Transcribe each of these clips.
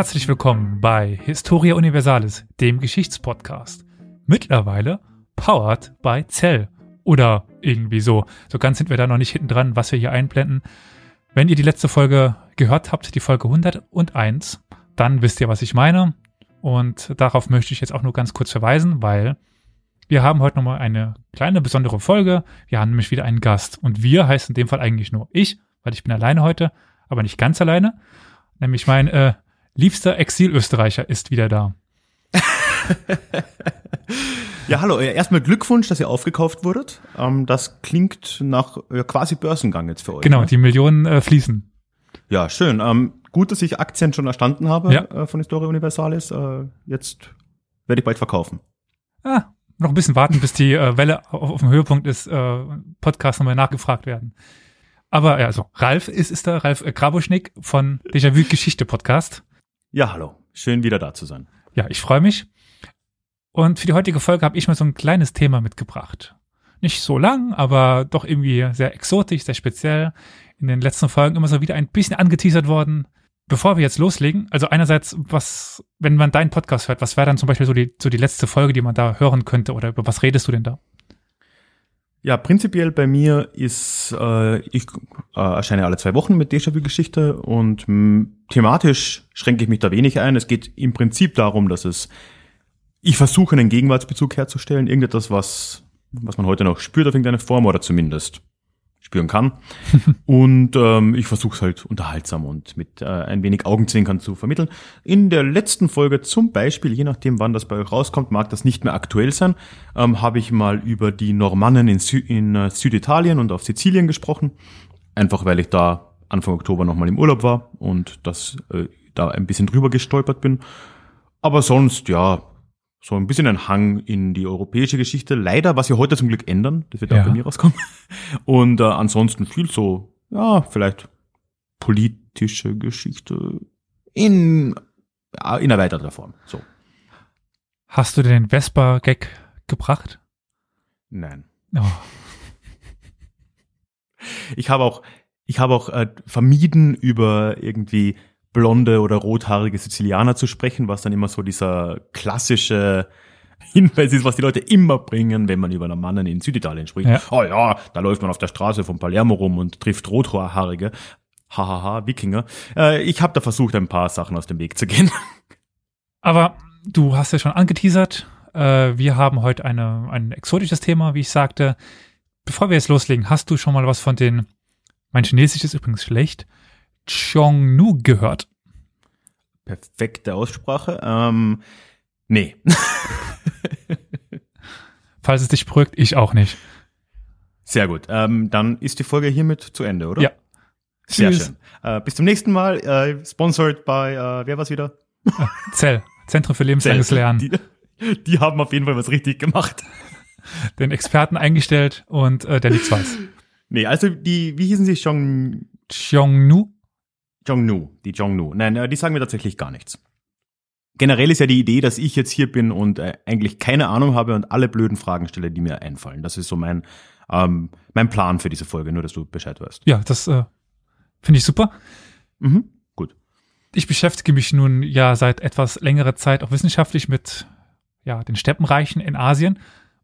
Herzlich willkommen bei Historia Universalis, dem Geschichtspodcast. Mittlerweile powered by Cell. Oder irgendwie so. So ganz sind wir da noch nicht hinten dran, was wir hier einblenden. Wenn ihr die letzte Folge gehört habt, die Folge 101, dann wisst ihr, was ich meine. Und darauf möchte ich jetzt auch nur ganz kurz verweisen, weil wir haben heute nochmal eine kleine besondere Folge. Wir haben nämlich wieder einen Gast. Und wir heißt in dem Fall eigentlich nur ich, weil ich bin alleine heute, aber nicht ganz alleine. Nämlich mein äh, liebster Exil-Österreicher ist wieder da. ja, hallo. Erstmal Glückwunsch, dass ihr aufgekauft wurdet. Ähm, das klingt nach quasi Börsengang jetzt für euch. Genau, ne? die Millionen äh, fließen. Ja, schön. Ähm, gut, dass ich Aktien schon erstanden habe ja. äh, von Historia Universalis. Äh, jetzt werde ich bald verkaufen. Ah, noch ein bisschen warten, bis die Welle auf, auf, dem Höhepunkt ist, äh, Podcast nochmal nachgefragt werden. Aber ja, also Ralf ist, ist da, Ralf äh, von Déjà-vu Geschichte Podcast. Ja, hallo. Schön wieder da zu sein. Ja, ich freue mich. Und für die heutige Folge habe ich mal so ein kleines Thema mitgebracht. Nicht so lang, aber doch irgendwie sehr exotisch, sehr speziell. In den letzten Folgen immer so wieder ein bisschen angeteasert worden. Bevor wir jetzt loslegen, also einerseits, was, wenn man deinen Podcast hört, was wäre dann zum Beispiel so die, so die letzte Folge, die man da hören könnte oder über was redest du denn da? Ja, prinzipiell bei mir ist, äh, ich äh, erscheine alle zwei Wochen mit Déjà-vu-Geschichte und mh, thematisch schränke ich mich da wenig ein. Es geht im Prinzip darum, dass es, ich versuche einen Gegenwartsbezug herzustellen, irgendetwas, was, was man heute noch spürt auf irgendeine Form oder zumindest spüren kann. und ähm, ich versuche es halt unterhaltsam und mit äh, ein wenig Augenzwinkern zu vermitteln. In der letzten Folge zum Beispiel, je nachdem wann das bei euch rauskommt, mag das nicht mehr aktuell sein, ähm, habe ich mal über die Normannen in, Sü in äh, Süditalien und auf Sizilien gesprochen. Einfach weil ich da Anfang Oktober nochmal im Urlaub war und das äh, da ein bisschen drüber gestolpert bin. Aber sonst, ja, so ein bisschen ein Hang in die europäische Geschichte. Leider, was wir heute zum Glück ändern, das wird ja. auch bei mir rauskommen. Und äh, ansonsten viel so, ja, vielleicht politische Geschichte in, ja, in erweiterter Form. So. Hast du den Vespa-Gag gebracht? Nein. Oh. Ich habe auch, ich habe auch äh, vermieden, über irgendwie blonde oder rothaarige Sizilianer zu sprechen, was dann immer so dieser klassische Hinweis ist, was die Leute immer bringen, wenn man über einen Mann in Süditalien spricht. Ja. Oh ja, da läuft man auf der Straße von Palermo rum und trifft rothaarige. Hahaha, Wikinger. Äh, ich habe da versucht, ein paar Sachen aus dem Weg zu gehen. Aber du hast ja schon angeteasert. Äh, wir haben heute eine, ein exotisches Thema, wie ich sagte. Bevor wir jetzt loslegen, hast du schon mal was von den, mein Chinesisch ist übrigens schlecht, Chongnu gehört? Perfekte Aussprache. Ähm, nee. Falls es dich beruhigt, ich auch nicht. Sehr gut. Ähm, dann ist die Folge hiermit zu Ende, oder? Ja. Sehr Tschüss. schön. Äh, bis zum nächsten Mal. Äh, sponsored by, äh, wer war's wieder? Zell. Zentrum für lebenslanges Zell. Lernen. Die, die, haben auf jeden Fall was richtig gemacht. Den Experten eingestellt und äh, der nichts weiß. Nee, also die, wie hießen sie? Chong... Chongnu? Jongnu, die Jongnu. Nein, äh, die sagen mir tatsächlich gar nichts. Generell ist ja die Idee, dass ich jetzt hier bin und äh, eigentlich keine Ahnung habe und alle blöden Fragen stelle, die mir einfallen. Das ist so mein, ähm, mein Plan für diese Folge, nur dass du Bescheid weißt. Ja, das äh, finde ich super. Mhm, gut. Ich beschäftige mich nun ja seit etwas längerer Zeit auch wissenschaftlich mit ja, den Steppenreichen in Asien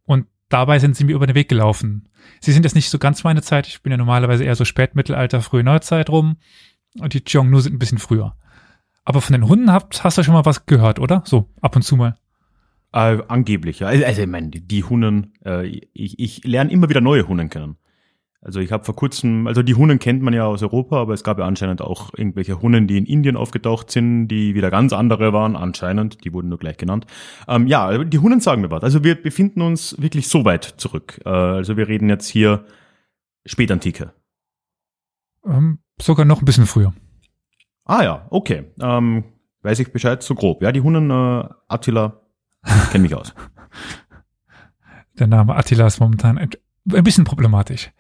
und dabei sind sie mir über den Weg gelaufen. Sie sind jetzt nicht so ganz meine Zeit. Ich bin ja normalerweise eher so Spätmittelalter, frühe Neuzeit rum. Und die Xiongnu sind ein bisschen früher. Aber von den Hunden habt, hast du schon mal was gehört, oder? So, ab und zu mal. Äh, angeblich, ja. Also, also ich meine, die Hunden, äh, ich, ich lerne immer wieder neue Hunden kennen. Also ich habe vor kurzem, also die Hunden kennt man ja aus Europa, aber es gab ja anscheinend auch irgendwelche Hunden, die in Indien aufgetaucht sind, die wieder ganz andere waren, anscheinend, die wurden nur gleich genannt. Ähm, ja, die Hunden sagen mir was. Also wir befinden uns wirklich so weit zurück. Äh, also wir reden jetzt hier Spätantike. Ähm, Sogar noch ein bisschen früher. Ah ja, okay. Ähm, weiß ich Bescheid, so grob. Ja, die Hunden äh, Attila kenne mich aus. Der Name Attila ist momentan ein, ein bisschen problematisch.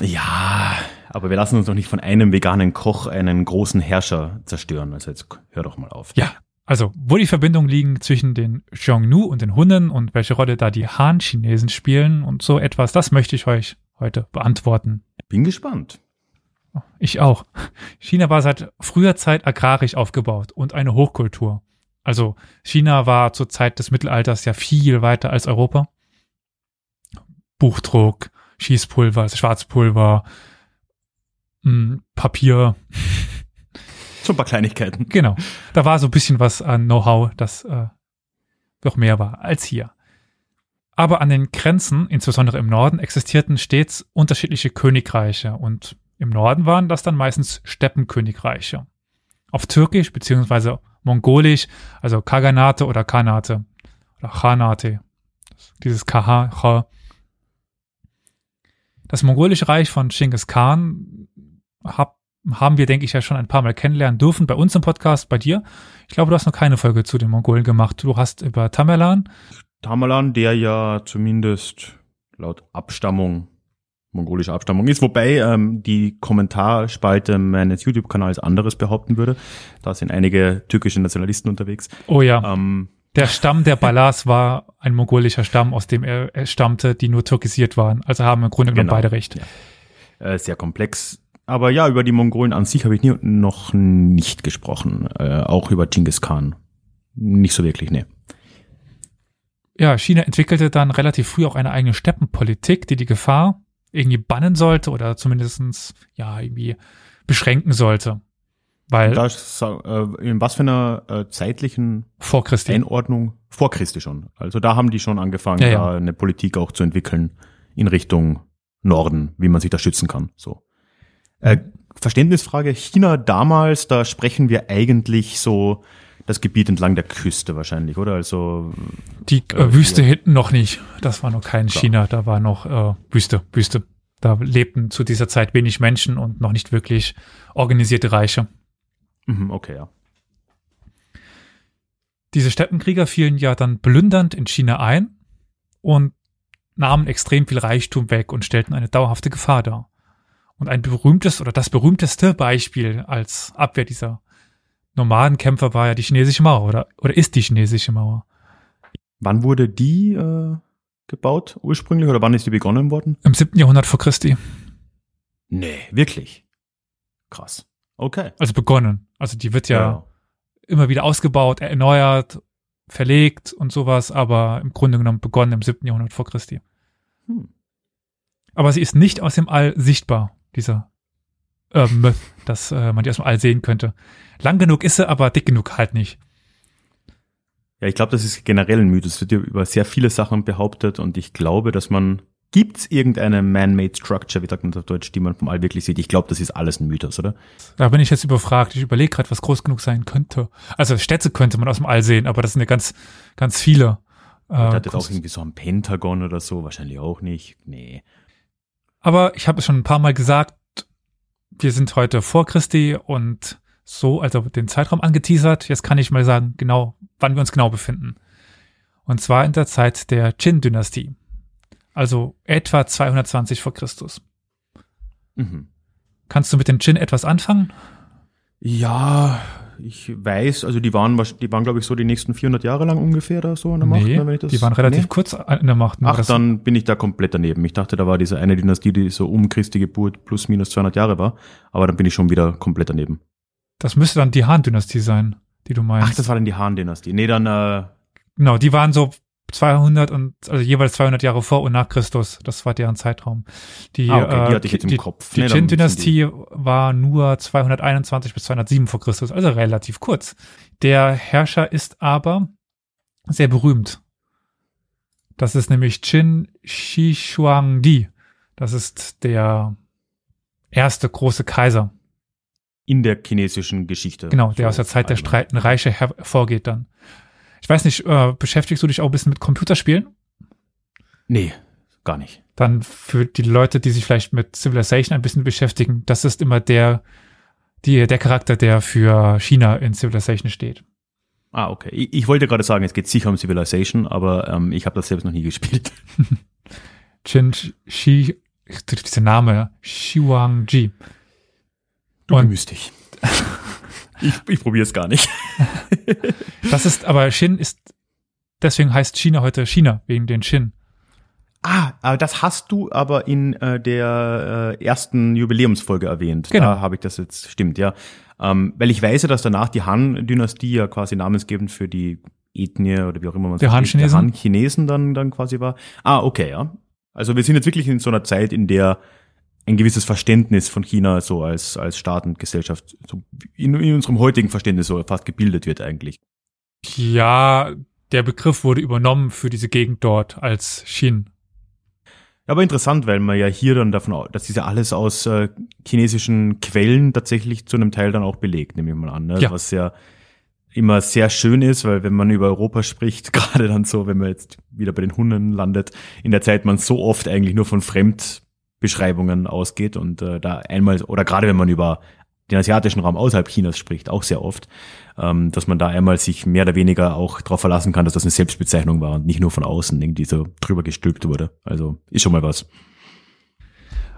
Ja, aber wir lassen uns doch nicht von einem veganen Koch einen großen Herrscher zerstören. Also jetzt hör doch mal auf. Ja, also wo die Verbindungen liegen zwischen den Xiongnu und den Hunden und welche Rolle da die Han-Chinesen spielen und so etwas, das möchte ich euch heute beantworten. Bin gespannt. Ich auch. China war seit früher Zeit agrarisch aufgebaut und eine Hochkultur. Also China war zur Zeit des Mittelalters ja viel weiter als Europa. Buchdruck, Schießpulver, also Schwarzpulver, mh, hm, Papier. So ein paar Kleinigkeiten. Genau. Da war so ein bisschen was an Know-how, das äh, noch mehr war als hier. Aber an den Grenzen, insbesondere im Norden, existierten stets unterschiedliche Königreiche und im Norden waren das dann meistens Steppenkönigreiche. Auf Türkisch beziehungsweise Mongolisch, also Kaganate oder Kanate oder Khanate. Dieses KH. Das mongolische Reich von Genghis Khan hab, haben wir, denke ich, ja schon ein paar Mal kennenlernen dürfen bei uns im Podcast, bei dir. Ich glaube, du hast noch keine Folge zu den Mongolen gemacht. Du hast über Tamerlan. Tamerlan, der ja zumindest laut Abstammung mongolischer Abstammung ist, wobei ähm, die Kommentarspalte meines YouTube-Kanals anderes behaupten würde. Da sind einige türkische Nationalisten unterwegs. Oh ja. Ähm, der Stamm der Balas war ein mongolischer Stamm, aus dem er, er stammte, die nur türkisiert waren. Also haben im Grunde genommen genau. beide recht. Ja. Äh, sehr komplex. Aber ja, über die Mongolen an sich habe ich nie, noch nicht gesprochen. Äh, auch über Genghis Khan. Nicht so wirklich, ne. Ja, China entwickelte dann relativ früh auch eine eigene Steppenpolitik, die die Gefahr irgendwie bannen sollte oder zumindestens ja irgendwie beschränken sollte. Weil da ist, äh, in was für einer äh, zeitlichen vor Christi. Einordnung vor Christi schon. Also da haben die schon angefangen, ja, ja. da eine Politik auch zu entwickeln in Richtung Norden, wie man sich da schützen kann. So. Äh, Verständnisfrage, China damals, da sprechen wir eigentlich so das Gebiet entlang der Küste wahrscheinlich, oder? Also die äh, Wüste hier. hinten noch nicht. Das war noch kein Klar. China, da war noch äh, Wüste, Wüste. Da lebten zu dieser Zeit wenig Menschen und noch nicht wirklich organisierte Reiche. Mhm, okay, ja. Diese Steppenkrieger fielen ja dann plündernd in China ein und nahmen extrem viel Reichtum weg und stellten eine dauerhafte Gefahr dar. Und ein berühmtes oder das berühmteste Beispiel als Abwehr dieser Nomadenkämpfer war ja die chinesische Mauer oder, oder ist die chinesische Mauer. Wann wurde die äh, gebaut ursprünglich oder wann ist die begonnen worden? Im siebten Jahrhundert vor Christi. Nee, wirklich. Krass. Okay. Also begonnen. Also die wird ja, ja. immer wieder ausgebaut, erneuert, verlegt und sowas, aber im Grunde genommen begonnen im siebten Jahrhundert vor Christi. Hm. Aber sie ist nicht aus dem All sichtbar, dieser äh, Myth, dass äh, man die aus dem All sehen könnte. Lang genug ist sie, aber dick genug halt nicht. Ja, ich glaube, das ist generell ein Mythos. Es wird ja über sehr viele Sachen behauptet und ich glaube, dass man Gibt es irgendeine man-made Structure, wie sagt man das auf Deutsch, die man vom All wirklich sieht? Ich glaube, das ist alles ein Mythos, oder? Da bin ich jetzt überfragt. Ich überlege gerade, was groß genug sein könnte. Also Städte könnte man aus dem All sehen, aber das sind ja ganz, ganz viele. Äh, hat jetzt auch irgendwie so ein Pentagon oder so? Wahrscheinlich auch nicht. Nee. Aber ich habe es schon ein paar Mal gesagt, wir sind heute vor Christi und so, also den Zeitraum angeteasert. Jetzt kann ich mal sagen, genau, wann wir uns genau befinden. Und zwar in der Zeit der Qin-Dynastie. Also etwa 220 vor Christus. Mhm. Kannst du mit den Qin etwas anfangen? Ja, ich weiß, also die waren, die waren glaube ich so die nächsten 400 Jahre lang ungefähr da so an der Macht. Nee, wenn ich das, die waren relativ nee? kurz in der Macht. Ach, dann bin ich da komplett daneben. Ich dachte, da war diese eine Dynastie, die so um Christi Geburt plus minus 200 Jahre war. Aber dann bin ich schon wieder komplett daneben. Das müsste dann die Han-Dynastie sein, die du meinst. Ach, das war dann die Han-Dynastie. Nee, dann, äh, Genau, die waren so 200 und, also jeweils 200 Jahre vor und nach Christus. Das war deren Zeitraum. Die, ah, okay, die hatte ich jetzt im die, Kopf. Die nee, Qin-Dynastie war nur 221 bis 207 vor Christus, also relativ kurz. Der Herrscher ist aber sehr berühmt. Das ist nämlich Qin Shi Huangdi. Das ist der erste große Kaiser in der chinesischen Geschichte. Genau, der so aus der Zeit der Streiten Reiche hervorgeht dann. Ich weiß nicht, äh, beschäftigst du dich auch ein bisschen mit Computerspielen? Nee, gar nicht. Dann für die Leute, die sich vielleicht mit Civilization ein bisschen beschäftigen, das ist immer der, die, der Charakter, der für China in Civilization steht. Ah, okay. Ich, ich wollte gerade sagen, es geht sicher um Civilization, aber ähm, ich habe das selbst noch nie gespielt. Chin Shi, dieser Name, Ji. Du bemühst dich. ich ich probiere es gar nicht. das ist, aber Shin ist, deswegen heißt China heute China, wegen den Shin. Ah, aber das hast du aber in äh, der äh, ersten Jubiläumsfolge erwähnt. Genau. Da habe ich das jetzt, stimmt, ja. Ähm, weil ich weiß ja, dass danach die Han-Dynastie ja quasi namensgebend für die Ethnie oder wie auch immer man Der Han-Chinesen? Han-Chinesen dann, dann quasi war. Ah, okay, ja. Also wir sind jetzt wirklich in so einer Zeit, in der ein gewisses Verständnis von China so als, als Staat und Gesellschaft so in, in unserem heutigen Verständnis so fast gebildet wird eigentlich. Ja, der Begriff wurde übernommen für diese Gegend dort als Xin. Aber interessant, weil man ja hier dann davon, dass diese alles aus äh, chinesischen Quellen tatsächlich zu einem Teil dann auch belegt, nehme ich mal an. Ne? Ja. Was ja immer sehr schön ist, weil wenn man über Europa spricht, gerade dann so, wenn man jetzt wieder bei den Hunden landet, in der Zeit man so oft eigentlich nur von Fremdbeschreibungen ausgeht und äh, da einmal, oder gerade wenn man über den asiatischen Raum außerhalb Chinas spricht, auch sehr oft, ähm, dass man da einmal sich mehr oder weniger auch darauf verlassen kann, dass das eine Selbstbezeichnung war und nicht nur von außen irgendwie so drüber gestülpt wurde. Also ist schon mal was.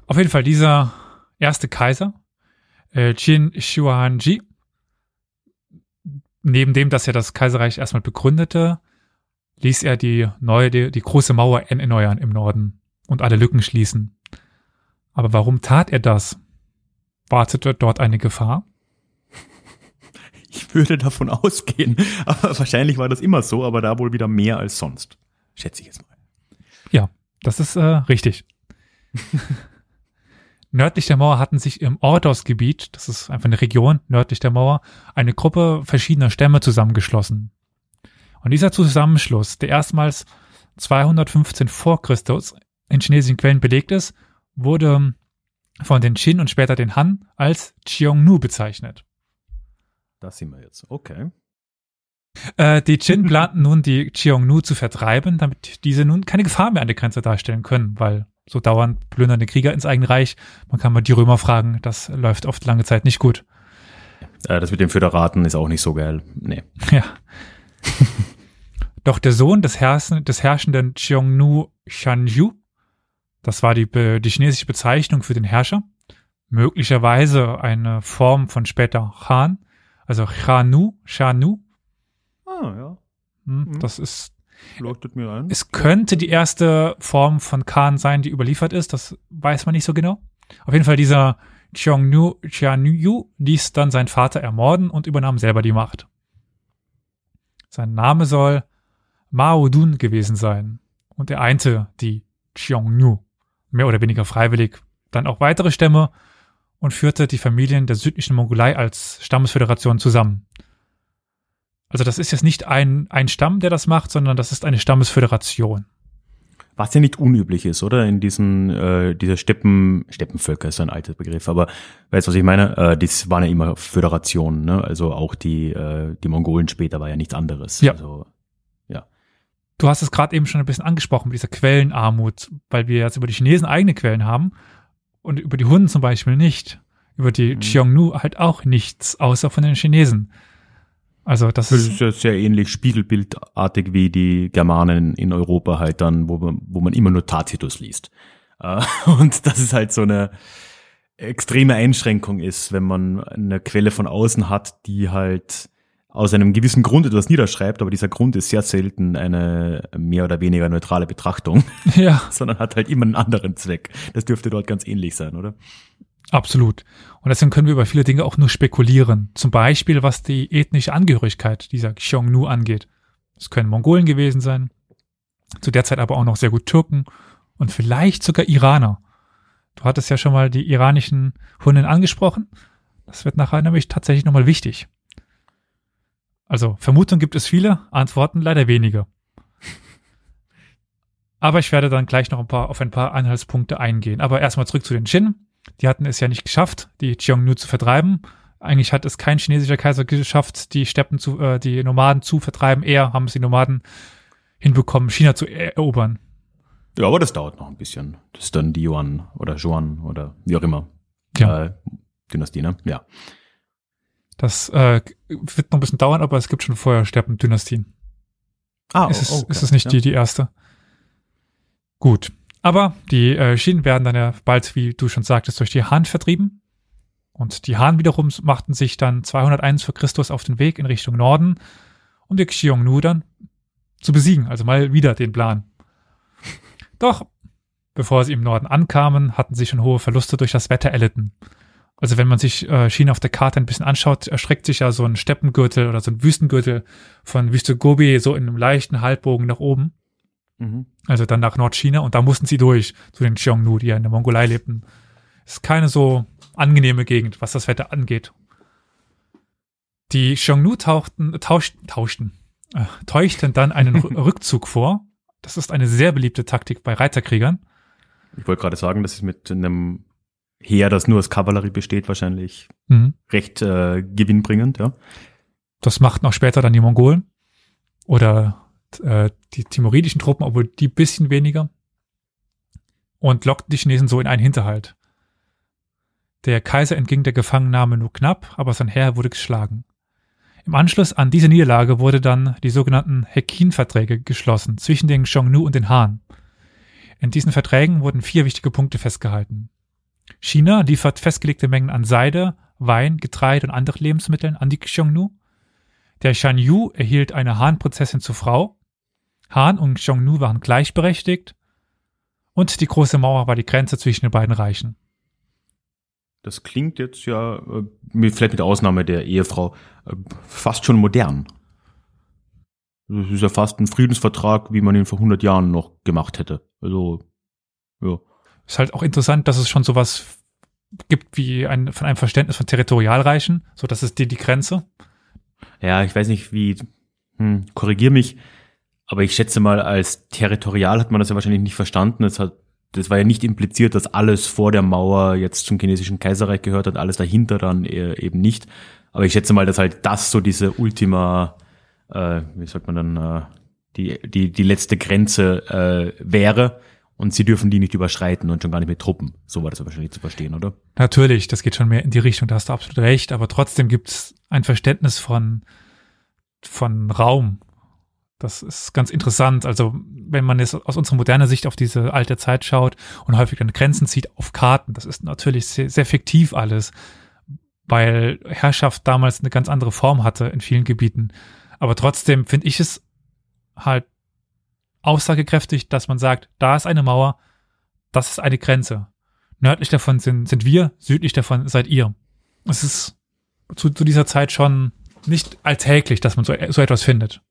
Auf jeden Fall dieser erste Kaiser, äh, Qin Huangji, neben dem, dass er das Kaiserreich erstmal begründete, ließ er die neue, die, die große Mauer erneuern im Norden und alle Lücken schließen. Aber warum tat er das? Wartete dort eine Gefahr? Ich würde davon ausgehen. Aber wahrscheinlich war das immer so, aber da wohl wieder mehr als sonst. Schätze ich jetzt mal. Ja, das ist äh, richtig. nördlich der Mauer hatten sich im Ordos-Gebiet, das ist einfach eine Region nördlich der Mauer, eine Gruppe verschiedener Stämme zusammengeschlossen. Und dieser Zusammenschluss, der erstmals 215 vor Christus in chinesischen Quellen belegt ist, wurde von den Qin und später den Han als Xiongnu bezeichnet. Das sind wir jetzt. Okay. Äh, die Qin planten nun, die Xiongnu zu vertreiben, damit diese nun keine Gefahr mehr an der Grenze darstellen können, weil so dauernd plündernde Krieger ins eigene Reich. Man kann mal die Römer fragen, das läuft oft lange Zeit nicht gut. Äh, das mit dem Föderaten ist auch nicht so geil. Nee. Ja. Doch der Sohn des, Herrschen, des herrschenden Xiongnu Shanju, das war die, die chinesische Bezeichnung für den Herrscher, möglicherweise eine Form von später Han, also Chanu, Shanu, Ah, ja. hm, Mhm. das ist Leuchtet mir ein. Es könnte die erste Form von Khan sein, die überliefert ist. Das weiß man nicht so genau. Auf jeden Fall dieser Xiongnu Xianyu ließ dann seinen Vater ermorden und übernahm selber die Macht. Sein Name soll Mao Dun gewesen sein und er einte die Xiongnu mehr oder weniger freiwillig, dann auch weitere Stämme und führte die Familien der südlichen Mongolei als Stammesföderation zusammen. Also das ist jetzt nicht ein, ein Stamm, der das macht, sondern das ist eine Stammesföderation. Was ja nicht unüblich ist, oder? In diesen, äh, dieser Steppen, Steppenvölker ist so ein alter Begriff, aber weißt du, was ich meine? Äh, das waren ja immer Föderationen, ne? Also auch die, äh, die Mongolen später war ja nichts anderes. Ja. Also, Du hast es gerade eben schon ein bisschen angesprochen mit dieser Quellenarmut, weil wir jetzt über die Chinesen eigene Quellen haben und über die Hunden zum Beispiel nicht. Über die Mhm. Xiongnu halt auch nichts, außer von den Chinesen. Also das das ist, ja sehr ähnlich spiegelbildartig wie die Germanen in Europa halt dann, wo man, wo man immer nur Tacitus liest. Äh, Und das ist halt so eine extreme Einschränkung ist, wenn man eine Quelle von außen hat, die halt aus einem gewissen Grund etwas niederschreibt, aber dieser Grund ist sehr selten eine mehr oder weniger neutrale Betrachtung, ja, sondern hat halt immer einen anderen Zweck. Das dürfte dort ganz ähnlich sein, oder? absolut. Und deswegen können wir über viele Dinge auch nur spekulieren. Zum Beispiel, was die ethnische Angehörigkeit dieser Xiongnu angeht. Es können Mongolen gewesen sein, zu der Zeit aber auch noch sehr gut Türken und vielleicht sogar Iraner. Du hattest ja schon mal die iranischen Hunden angesprochen. Das wird nachher nämlich tatsächlich nochmal wichtig. Also Vermutungen gibt es viele, Antworten leider wenige. Aber ich werde dann gleich noch ein paar, auf ein paar Anhaltspunkte eingehen. Aber erstmal zurück zu den Qin. Die hatten es ja nicht geschafft, die Xiongnu zu vertreiben. Eigentlich hat es kein chinesischer Kaiser geschafft, die Steppen zu, äh, die Nomaden zu vertreiben. Eher haben es die Nomaden hinbekommen, China zu erobern. Ja, aber das dauert noch ein bisschen. Das ist dann die Yuan oder Zhuan oder wie auch immer. Ja. Äh, Dynastie, ne? Ja. Das äh, wird noch ein bisschen dauern, aber es gibt schon vorher Steppendynastien. Ah, ist, es, okay. ist es nicht ja. die, die erste? Gut. Aber die äh, Schienen werden dann ja bald, wie du schon sagtest, durch die Han vertrieben. Und die Han wiederum machten sich dann 201 vor Christus auf den Weg in Richtung Norden, um die Xiongnu dann zu besiegen. Also mal wieder den Plan. Doch, bevor sie im Norden ankamen, hatten sie schon hohe Verluste durch das Wetter erlitten. Also wenn man sich äh, China auf der Karte ein bisschen anschaut, erstreckt sich ja so ein Steppengürtel oder so ein Wüstengürtel von Wüste Gobi so in einem leichten Halbbogen nach oben. Mhm. Also dann nach Nordchina und da mussten sie durch zu den Xiongnu, die ja in der Mongolei lebten. Ist keine so angenehme Gegend, was das Wetter angeht. Die Xiongnu tauchten, tauschten, tauschten, äh, täuschten dann einen Rückzug vor. Das ist eine sehr beliebte Taktik bei Reiterkriegern. Ich wollte gerade sagen, das ist mit einem Heer, das nur aus Kavallerie besteht, wahrscheinlich mhm. recht äh, gewinnbringend, ja. Das machten auch später dann die Mongolen oder äh, die timoridischen Truppen, obwohl die bisschen weniger und lockten die Chinesen so in einen Hinterhalt. Der Kaiser entging der Gefangennahme nur knapp, aber sein Heer wurde geschlagen. Im Anschluss an diese Niederlage wurde dann die sogenannten Hekin-Verträge geschlossen zwischen den Xiongnu und den Han. In diesen Verträgen wurden vier wichtige Punkte festgehalten. China liefert festgelegte Mengen an Seide, Wein, Getreide und anderen Lebensmitteln an die Xiongnu. Der Shan Yu erhielt eine Han-Prozessin zur Frau. Han und Xiongnu waren gleichberechtigt. Und die große Mauer war die Grenze zwischen den beiden Reichen. Das klingt jetzt ja, äh, vielleicht mit Ausnahme der Ehefrau, äh, fast schon modern. Das ist ja fast ein Friedensvertrag, wie man ihn vor 100 Jahren noch gemacht hätte. Also, ja. Ist halt auch interessant, dass es schon sowas gibt wie ein, von einem Verständnis von Territorialreichen. So, das ist die, die Grenze. Ja, ich weiß nicht, wie, hm, korrigier mich, aber ich schätze mal, als territorial hat man das ja wahrscheinlich nicht verstanden. Es hat das war ja nicht impliziert, dass alles vor der Mauer jetzt zum chinesischen Kaiserreich gehört hat, alles dahinter dann eben nicht. Aber ich schätze mal, dass halt das so diese Ultima, äh, wie sagt man dann, äh, die, die, die letzte Grenze äh, wäre. Und sie dürfen die nicht überschreiten und schon gar nicht mit Truppen. So war das wahrscheinlich zu verstehen, oder? Natürlich, das geht schon mehr in die Richtung, da hast du absolut recht. Aber trotzdem gibt es ein Verständnis von, von Raum, das ist ganz interessant. Also, wenn man jetzt aus unserer modernen Sicht auf diese alte Zeit schaut und häufig dann Grenzen zieht auf Karten, das ist natürlich sehr, sehr fiktiv alles, weil Herrschaft damals eine ganz andere Form hatte in vielen Gebieten. Aber trotzdem finde ich es halt aussagekräftig, dass man sagt, da ist eine Mauer, das ist eine Grenze. Nördlich davon sind, sind wir, südlich davon seid ihr. Es ist zu, zu dieser Zeit schon nicht alltäglich, dass man so, so etwas findet.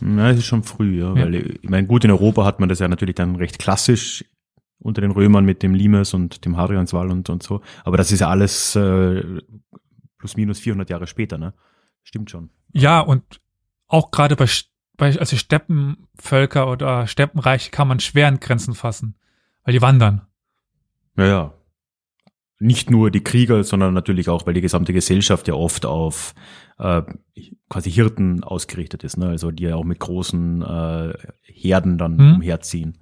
Na, es ist schon früh, ja, ja. Weil, ich meine, gut, in Europa hat man das ja natürlich dann recht klassisch unter den Römern mit dem Limes und dem Hadrianswall und, und so. Aber das ist ja alles äh, plus minus 400 Jahre später, ne? Stimmt schon. Ja, und auch gerade bei, bei also Steppenvölker oder Steppenreiche kann man schwer an Grenzen fassen, weil die wandern. Ja, ja nicht nur die Krieger, sondern natürlich auch, weil die gesamte Gesellschaft ja oft auf äh, quasi Hirten ausgerichtet ist, ne? also die ja auch mit großen äh, Herden dann hm. umherziehen.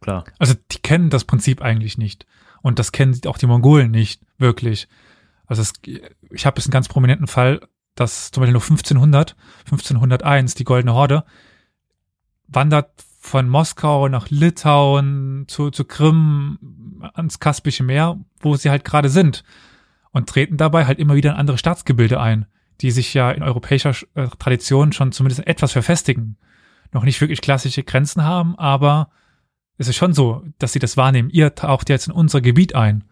Klar. Also die kennen das Prinzip eigentlich nicht. Und das kennen auch die Mongolen nicht wirklich. Also es, ich habe jetzt einen ganz prominenten Fall, dass zum Beispiel nur 1500, 1501 die Goldene Horde wandert von Moskau nach Litauen zu, zu Krim ans Kaspische Meer, wo sie halt gerade sind und treten dabei halt immer wieder in andere Staatsgebilde ein, die sich ja in europäischer äh, Tradition schon zumindest etwas verfestigen. Noch nicht wirklich klassische Grenzen haben, aber es ist schon so, dass sie das wahrnehmen. Ihr taucht jetzt in unser Gebiet ein.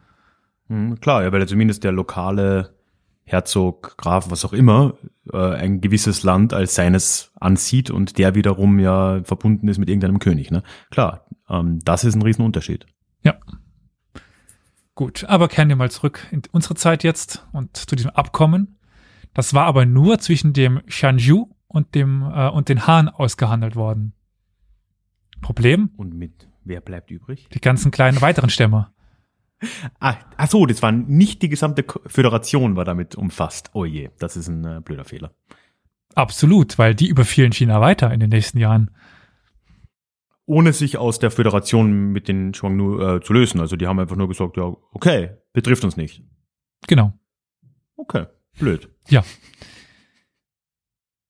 Mhm, klar, ja, weil zumindest der lokale Herzog, Graf, was auch immer, äh, ein gewisses Land als seines ansieht und der wiederum ja verbunden ist mit irgendeinem König. Ne? Klar, ähm, das ist ein Riesenunterschied. Ja. Gut, aber kehren wir mal zurück in unsere Zeit jetzt und zu diesem Abkommen. Das war aber nur zwischen dem Shanju und dem äh, und den Han ausgehandelt worden. Problem? Und mit wer bleibt übrig? Die ganzen kleinen weiteren Stämme. Ah, ach so, das war nicht die gesamte Föderation war damit umfasst. Oh je, das ist ein äh, blöder Fehler. Absolut, weil die überfielen China weiter in den nächsten Jahren. Ohne sich aus der Föderation mit den Shuangnu äh, zu lösen. Also die haben einfach nur gesagt, ja, okay, betrifft uns nicht. Genau. Okay, blöd. Ja.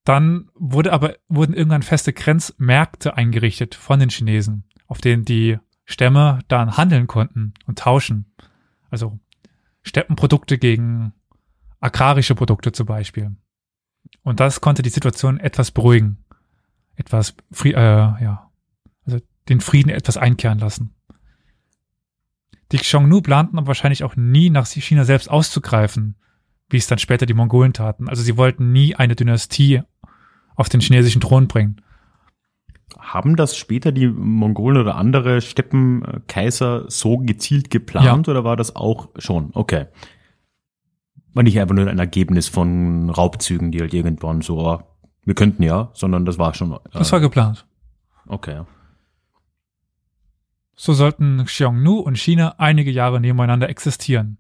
Dann wurde aber, wurden irgendwann feste Grenzmärkte eingerichtet von den Chinesen, auf denen die Stämme dann handeln konnten und tauschen. Also Steppenprodukte gegen agrarische Produkte zum Beispiel. Und das konnte die Situation etwas beruhigen. Etwas, äh, ja. Also den Frieden etwas einkehren lassen. Die Xiongnu planten aber wahrscheinlich auch nie nach China selbst auszugreifen, wie es dann später die Mongolen taten. Also sie wollten nie eine Dynastie auf den chinesischen Thron bringen. Haben das später die Mongolen oder andere Steppenkaiser so gezielt geplant ja. oder war das auch schon? Okay. War nicht einfach nur ein Ergebnis von Raubzügen, die halt irgendwann so, oh, wir könnten ja, sondern das war schon. Äh, das war geplant. Okay. So sollten Xiongnu und China einige Jahre nebeneinander existieren.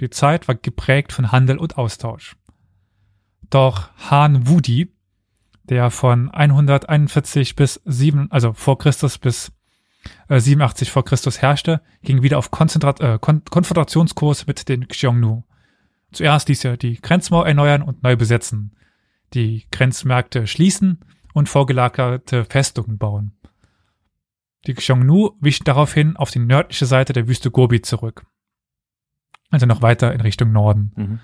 Die Zeit war geprägt von Handel und Austausch. Doch Han Wudi, der von 141 bis 7, also vor Christus bis äh, 87 vor Christus herrschte, ging wieder auf Konzentrat äh, Kon Konfrontationskurs mit den Xiongnu. Zuerst ließ er die Grenzmauer erneuern und neu besetzen, die Grenzmärkte schließen und vorgelagerte Festungen bauen. Die Xiongnu wichen daraufhin auf die nördliche Seite der Wüste Gobi zurück. Also noch weiter in Richtung Norden. Mhm.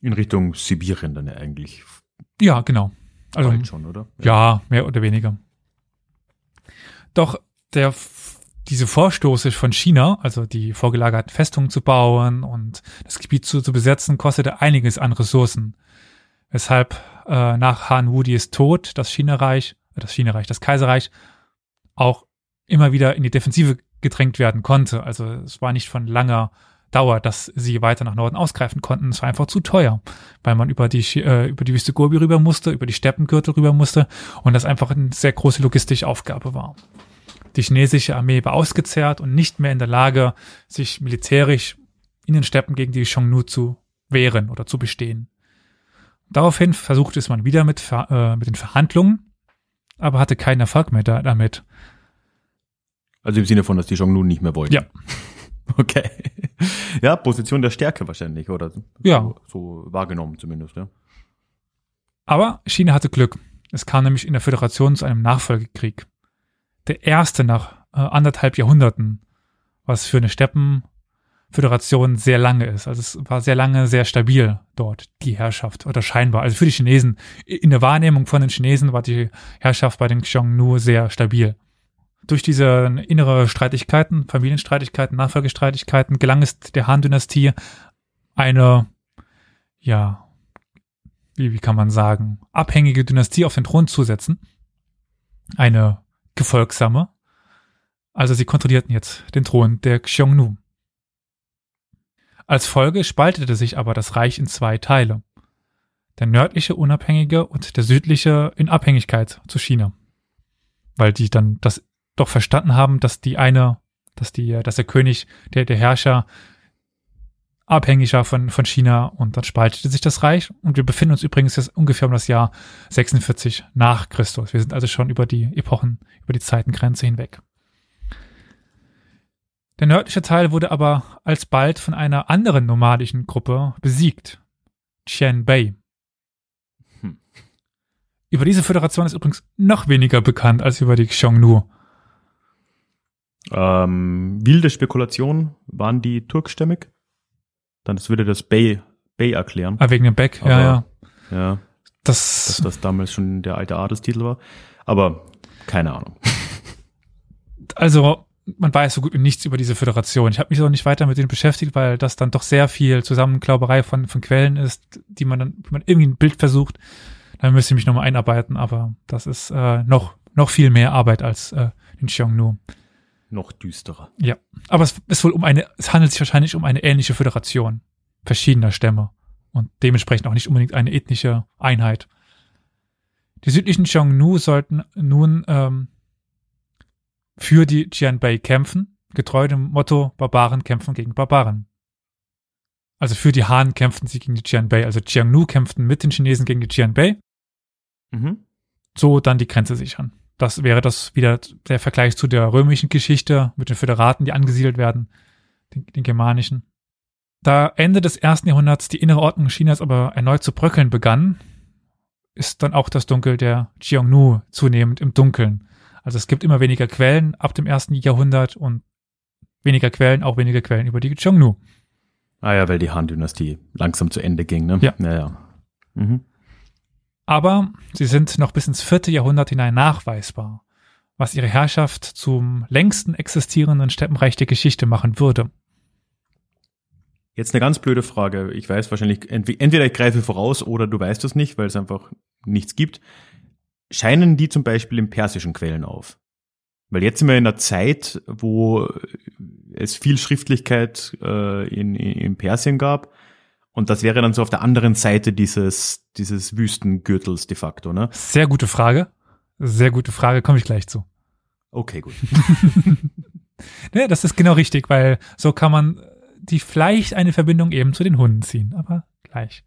In Richtung Sibirien dann eigentlich. Ja, genau. Also schon, oder? Ja. ja, mehr oder weniger. Doch der diese Vorstoße von China, also die vorgelagerten Festungen zu bauen und das Gebiet zu, zu besetzen, kostete einiges an Ressourcen. Weshalb äh, nach Han Wudis Tod das China-Reich, äh, das China-Reich, das Kaiserreich auch immer wieder in die Defensive gedrängt werden konnte. Also es war nicht von langer Dauer, dass sie weiter nach Norden ausgreifen konnten. Es war einfach zu teuer, weil man über die, äh, über die Wüste Gobi rüber musste, über die Steppengürtel rüber musste und das einfach eine sehr große logistische Aufgabe war. Die chinesische Armee war ausgezehrt und nicht mehr in der Lage, sich militärisch in den Steppen gegen die Xiongnu zu wehren oder zu bestehen. Daraufhin versuchte es man wieder mit, äh, mit den Verhandlungen, aber hatte keinen Erfolg mehr da, damit. Also im Sinne von, dass die Xiongnu nicht mehr wollten. Ja. Okay. Ja, Position der Stärke wahrscheinlich, oder? So, ja. So wahrgenommen zumindest, ja. Aber China hatte Glück. Es kam nämlich in der Föderation zu einem Nachfolgekrieg. Der erste nach äh, anderthalb Jahrhunderten, was für eine Steppenföderation sehr lange ist. Also es war sehr lange sehr stabil dort, die Herrschaft, oder scheinbar. Also für die Chinesen, in der Wahrnehmung von den Chinesen war die Herrschaft bei den Xiongnu sehr stabil durch diese innere Streitigkeiten, Familienstreitigkeiten, Nachfolgestreitigkeiten gelang es der Han-Dynastie eine, ja, wie, wie kann man sagen, abhängige Dynastie auf den Thron zu setzen. Eine gefolgsame. Also sie kontrollierten jetzt den Thron der Xiongnu. Als Folge spaltete sich aber das Reich in zwei Teile. Der nördliche unabhängige und der südliche in Abhängigkeit zu China. Weil die dann das doch verstanden haben, dass die eine, dass die, dass der König, der, der Herrscher abhängiger von, von China und dann spaltete sich das Reich und wir befinden uns übrigens jetzt ungefähr um das Jahr 46 nach Christus. Wir sind also schon über die Epochen, über die Zeitengrenze hinweg. Der nördliche Teil wurde aber alsbald von einer anderen nomadischen Gruppe besiegt, Qianbei. Hm. Über diese Föderation ist übrigens noch weniger bekannt als über die Xiongnu. Ähm, wilde Spekulation, waren die turkstämmig? Dann das würde das Bay, Bay erklären. Ah, wegen dem Beck, ja, ja. Ja. Das, dass das damals schon der alte Adelstitel war. Aber keine Ahnung. Also, man weiß so gut wie nichts über diese Föderation. Ich habe mich auch nicht weiter mit denen beschäftigt, weil das dann doch sehr viel Zusammenklauberei von, von Quellen ist, die man dann, wenn man irgendwie ein Bild versucht, dann müsste ich mich nochmal einarbeiten, aber das ist äh, noch, noch viel mehr Arbeit als äh, in Xiongnu noch düsterer. Ja, aber es ist wohl um eine, es handelt sich wahrscheinlich um eine ähnliche Föderation verschiedener Stämme und dementsprechend auch nicht unbedingt eine ethnische Einheit. Die südlichen Xiongnu sollten nun ähm, für die Jianbei kämpfen, getreu dem Motto Barbaren kämpfen gegen Barbaren. Also für die Han kämpften sie gegen die Jianbei, also Xiongnu kämpften mit den Chinesen gegen die Jianbei. Mhm. So dann die Grenze sichern. Das wäre das wieder der Vergleich zu der römischen Geschichte mit den Föderaten, die angesiedelt werden, den, den germanischen. Da Ende des ersten Jahrhunderts die innere Ordnung Chinas aber erneut zu bröckeln begann, ist dann auch das Dunkel der Xiongnu zunehmend im Dunkeln. Also es gibt immer weniger Quellen ab dem ersten Jahrhundert und weniger Quellen, auch weniger Quellen über die Xiongnu. Ah ja, weil die Han-Dynastie langsam zu Ende ging, ne? Ja. ja, ja. Mhm aber sie sind noch bis ins vierte Jahrhundert hinein nachweisbar, was ihre Herrschaft zum längsten existierenden Steppenreich der Geschichte machen würde. Jetzt eine ganz blöde Frage. Ich weiß wahrscheinlich, entweder ich greife voraus oder du weißt es nicht, weil es einfach nichts gibt. Scheinen die zum Beispiel in persischen Quellen auf? Weil jetzt sind wir in einer Zeit, wo es viel Schriftlichkeit äh, in, in Persien gab. Und das wäre dann so auf der anderen Seite dieses, dieses Wüstengürtels de facto, ne? Sehr gute Frage. Sehr gute Frage, komme ich gleich zu. Okay, gut. ne, das ist genau richtig, weil so kann man die vielleicht eine Verbindung eben zu den Hunden ziehen, aber gleich.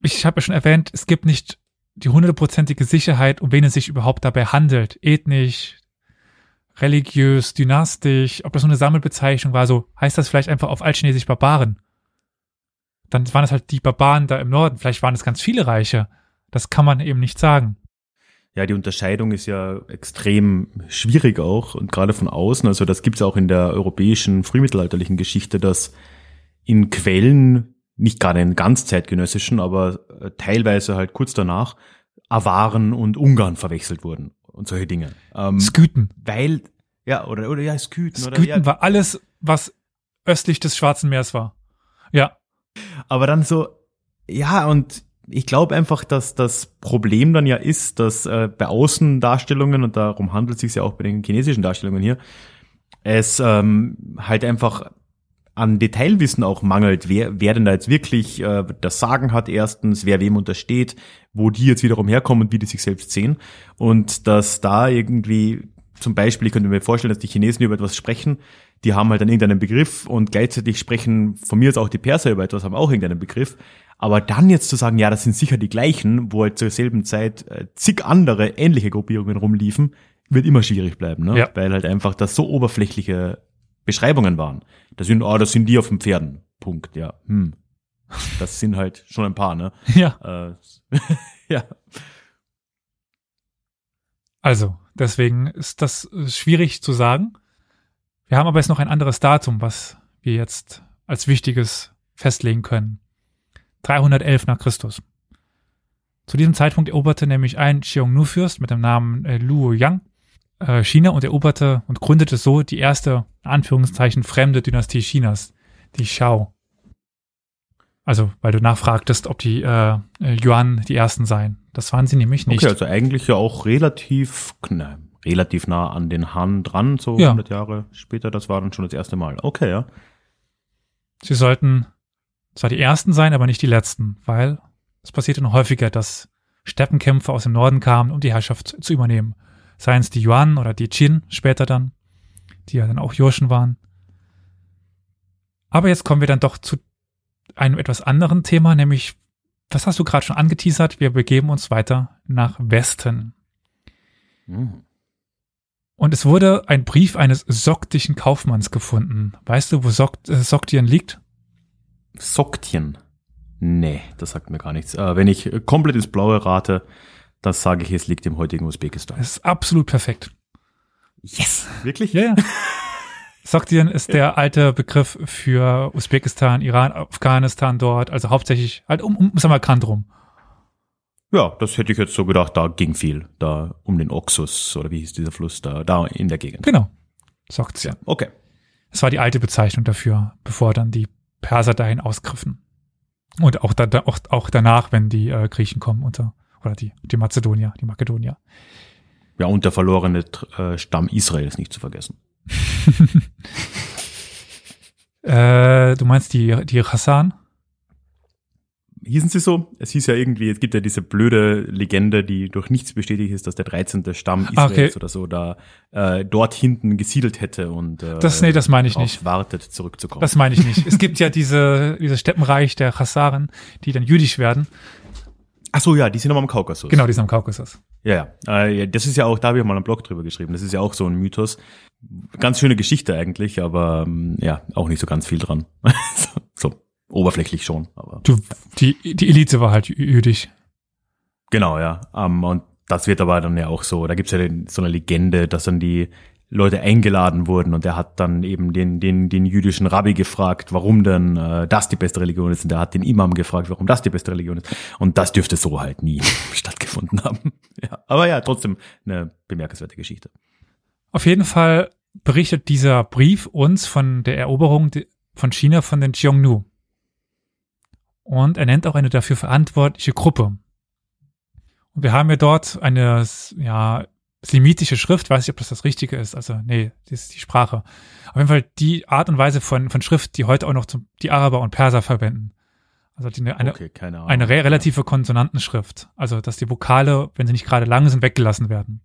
Ich habe ja schon erwähnt, es gibt nicht die hundertprozentige Sicherheit, um wen es sich überhaupt dabei handelt. Ethnisch, religiös, dynastisch, ob das nur eine Sammelbezeichnung war, so heißt das vielleicht einfach auf Altchinesisch Barbaren. Dann waren es halt die Barbaren da im Norden, vielleicht waren es ganz viele Reiche. Das kann man eben nicht sagen. Ja, die Unterscheidung ist ja extrem schwierig auch und gerade von außen. Also das gibt es auch in der europäischen frühmittelalterlichen Geschichte, dass in Quellen, nicht gerade in ganz zeitgenössischen, aber äh, teilweise halt kurz danach, Awaren und Ungarn verwechselt wurden und solche Dinge. Ähm, Sküten. Weil, ja, oder, oder ja, Sküten. Sküten oder, ja. war alles, was östlich des Schwarzen Meers war. Ja. Aber dann so, ja, und ich glaube einfach, dass das Problem dann ja ist, dass äh, bei Außendarstellungen, und darum handelt es sich ja auch bei den chinesischen Darstellungen hier, es ähm, halt einfach an Detailwissen auch mangelt, wer, wer denn da jetzt wirklich äh, das Sagen hat erstens, wer wem untersteht, wo die jetzt wiederum herkommen und wie die sich selbst sehen. Und dass da irgendwie, zum Beispiel, ich könnte mir vorstellen, dass die Chinesen über etwas sprechen, die haben halt dann irgendeinen Begriff und gleichzeitig sprechen von mir aus auch die Perser über etwas, haben auch irgendeinen Begriff. Aber dann jetzt zu sagen, ja, das sind sicher die gleichen, wo halt zur selben Zeit äh, zig andere ähnliche Gruppierungen rumliefen, wird immer schwierig bleiben, ne? Ja. Weil halt einfach das so oberflächliche Beschreibungen waren. Das sind, ah, oh, das sind die auf dem Pferden. Punkt, ja. Hm. Das sind halt schon ein paar, ne? Ja. Äh, ja. Also, deswegen ist das schwierig zu sagen. Wir haben aber jetzt noch ein anderes Datum, was wir jetzt als wichtiges festlegen können. 311 nach Christus. Zu diesem Zeitpunkt eroberte nämlich ein Xiongnu-Fürst mit dem Namen äh, Luo Yang äh, China und eroberte und gründete so die erste, Anführungszeichen, fremde Dynastie Chinas, die Shao. Also, weil du nachfragtest, ob die äh, Yuan die ersten seien. Das waren sie nämlich nicht. Okay, also eigentlich ja auch relativ, ne, relativ nah an den Han dran, so ja. 100 Jahre später. Das war dann schon das erste Mal. Okay, ja. Sie sollten zwar die ersten sein, aber nicht die letzten, weil es passierte noch häufiger, dass Steppenkämpfer aus dem Norden kamen, um die Herrschaft zu übernehmen. Seien es die Yuan oder die Qin später dann, die ja dann auch Jurchen waren. Aber jetzt kommen wir dann doch zu einem etwas anderen Thema, nämlich, das hast du gerade schon angeteasert, wir begeben uns weiter nach Westen. Mhm. Und es wurde ein Brief eines soktischen Kaufmanns gefunden. Weißt du, wo Sok äh, Soktien liegt? Soktien. Nee, das sagt mir gar nichts. Äh, wenn ich komplett ins Blaue rate, das sage ich, es liegt im heutigen Usbekistan. Das ist absolut perfekt. Yes! Wirklich? Ja, ja. Soktien ist der alte Begriff für Usbekistan, Iran, Afghanistan dort, also hauptsächlich halt um, um Samarkand rum. Ja, das hätte ich jetzt so gedacht, da ging viel, da um den Oxus oder wie hieß dieser Fluss da, da in der Gegend. Genau. Soktien. Okay. Das war die alte Bezeichnung dafür, bevor dann die Perser dahin ausgriffen. Und auch, da, auch, auch danach, wenn die äh, Griechen kommen, unter, oder die, die Mazedonier, die Makedonier. Ja, und der verlorene äh, Stamm Israels nicht zu vergessen. äh, du meinst die, die Hassan? Hießen sie so? Es hieß ja irgendwie, es gibt ja diese blöde Legende, die durch nichts bestätigt ist, dass der 13. Stamm ah, Israels okay. oder so da äh, dort hinten gesiedelt hätte und äh, das, nee, das meine ich nicht. wartet, zurückzukommen. Das meine ich nicht. es gibt ja diese, dieses Steppenreich der Chassaren, die dann jüdisch werden. Ach so, ja, die sind aber am Kaukasus. Genau, die sind am Kaukasus. Ja, ja. Äh, das ist ja auch, da habe ich mal einen Blog drüber geschrieben. Das ist ja auch so ein Mythos. Ganz schöne Geschichte eigentlich, aber ähm, ja, auch nicht so ganz viel dran. so. Oberflächlich schon, aber. Du, die, die Elite war halt jüdisch. Genau, ja. Um, und das wird aber dann ja auch so, da gibt's ja den, so eine Legende, dass dann die Leute eingeladen wurden und der hat dann eben den, den, den jüdischen Rabbi gefragt, warum denn äh, das die beste Religion ist und der hat den Imam gefragt, warum das die beste Religion ist und das dürfte so halt nie stattgefunden haben. Ja. aber ja, trotzdem eine bemerkenswerte Geschichte. Auf jeden Fall berichtet dieser Brief uns von der Eroberung von China von den Xiongnu. Und er nennt auch eine dafür verantwortliche Gruppe. Und wir haben ja dort eine, ja, semitische Schrift, weiß ich, ob das das Richtige ist. Also, nee, das ist die Sprache. Auf jeden Fall die Art und Weise von, von Schrift, die heute auch noch zum, die Araber und Perser verwenden. Also die, eine, okay, eine re relative Konsonantenschrift. Also, dass die Vokale, wenn sie nicht gerade lang sind, weggelassen werden.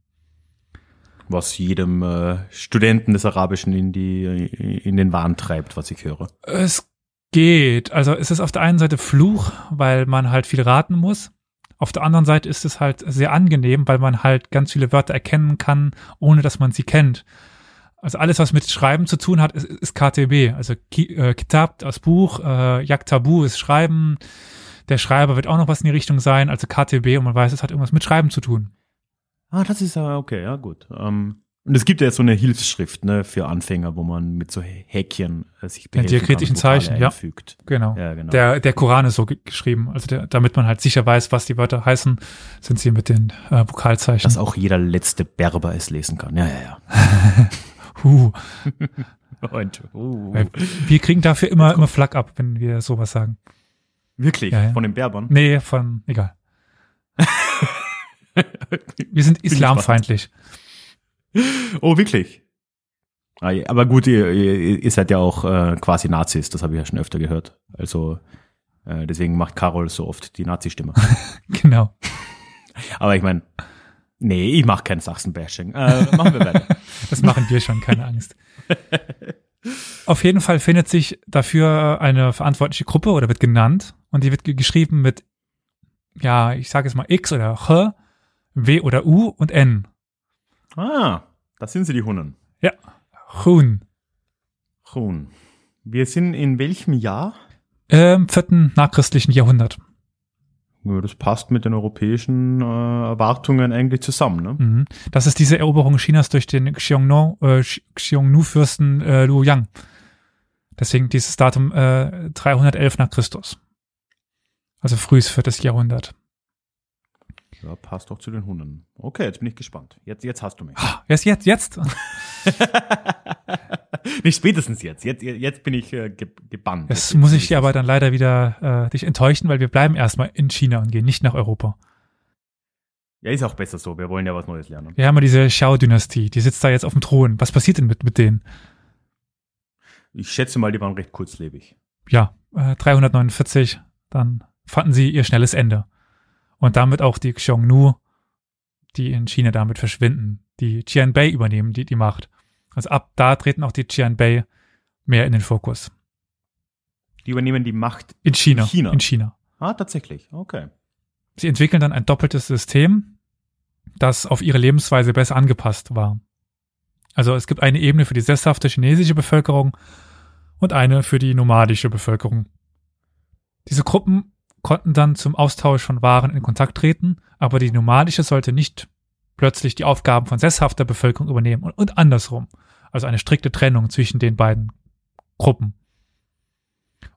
Was jedem äh, Studenten des Arabischen in die, in den Wahn treibt, was ich höre. Es geht. Also, es ist auf der einen Seite Fluch, weil man halt viel raten muss. Auf der anderen Seite ist es halt sehr angenehm, weil man halt ganz viele Wörter erkennen kann, ohne dass man sie kennt. Also alles, was mit Schreiben zu tun hat, ist, ist KTB. Also Ki äh, Kitab, das Buch, äh, Yaktabu ist Schreiben. Der Schreiber wird auch noch was in die Richtung sein, also KTB und man weiß, es hat irgendwas mit Schreiben zu tun. Ah, das ist ja okay, ja gut. Ähm, und es gibt ja jetzt so eine Hilfsschrift ne, für Anfänger, wo man mit so Häkchen äh, sich behelfen ja, diakritischen Zeichen, ja. Genau. ja. Genau. Der, der Koran ist so geschrieben. Also der, damit man halt sicher weiß, was die Wörter heißen, sind sie mit den äh, Vokalzeichen. Dass auch jeder letzte Berber es lesen kann. Ja, ja, ja. huh. Und, uh. Wir kriegen dafür immer, immer Flak ab, wenn wir sowas sagen. Wirklich? Ja, ja. Von den Berbern? Nee, von, egal. wir sind islamfeindlich. Oh, wirklich? Ah, aber gut, ihr, ihr seid ja auch äh, quasi Nazis, das habe ich ja schon öfter gehört. Also äh, deswegen macht Carol so oft die Nazi-Stimme. genau. Aber ich meine, nee, ich mache kein Sachsen-Bashing. Äh, machen wir weiter. das machen wir schon, keine Angst. Auf jeden Fall findet sich dafür eine verantwortliche Gruppe oder wird genannt und die wird geschrieben mit, ja, ich sage jetzt mal X oder H, W oder U und N. Ah, das sind sie, die Hunnen. Ja, Hun. Hun. Wir sind in welchem Jahr? Im vierten nachchristlichen Jahrhundert. Ja, das passt mit den europäischen äh, Erwartungen eigentlich zusammen. Ne? Mhm. Das ist diese Eroberung Chinas durch den Xiongnu-Fürsten äh, äh, Liu Yang. Deswegen dieses Datum äh, 311 nach Christus. Also frühes viertes Jahrhundert. Ja, passt doch zu den Hunden. Okay, jetzt bin ich gespannt. Jetzt, jetzt hast du mich. Jetzt, jetzt, jetzt. Nicht spätestens jetzt. Jetzt, jetzt bin ich äh, gebannt. Jetzt, jetzt muss ich dir aber dann leider wieder äh, dich enttäuschen, weil wir bleiben erstmal in China und gehen nicht nach Europa. Ja, ist auch besser so. Wir wollen ja was Neues lernen. Wir haben ja diese Xiao-Dynastie. Die sitzt da jetzt auf dem Thron. Was passiert denn mit, mit denen? Ich schätze mal, die waren recht kurzlebig. Ja, äh, 349. Dann fanden sie ihr schnelles Ende und damit auch die Xiongnu, die in China damit verschwinden, die Qianbei übernehmen, die, die Macht. Also ab da treten auch die Qianbei mehr in den Fokus. Die übernehmen die Macht in China. In China. In China. Ah, tatsächlich. Okay. Sie entwickeln dann ein doppeltes System, das auf ihre Lebensweise besser angepasst war. Also es gibt eine Ebene für die sesshafte chinesische Bevölkerung und eine für die nomadische Bevölkerung. Diese Gruppen konnten dann zum Austausch von Waren in Kontakt treten, aber die nomadische sollte nicht plötzlich die Aufgaben von sesshafter Bevölkerung übernehmen und, und andersrum. Also eine strikte Trennung zwischen den beiden Gruppen.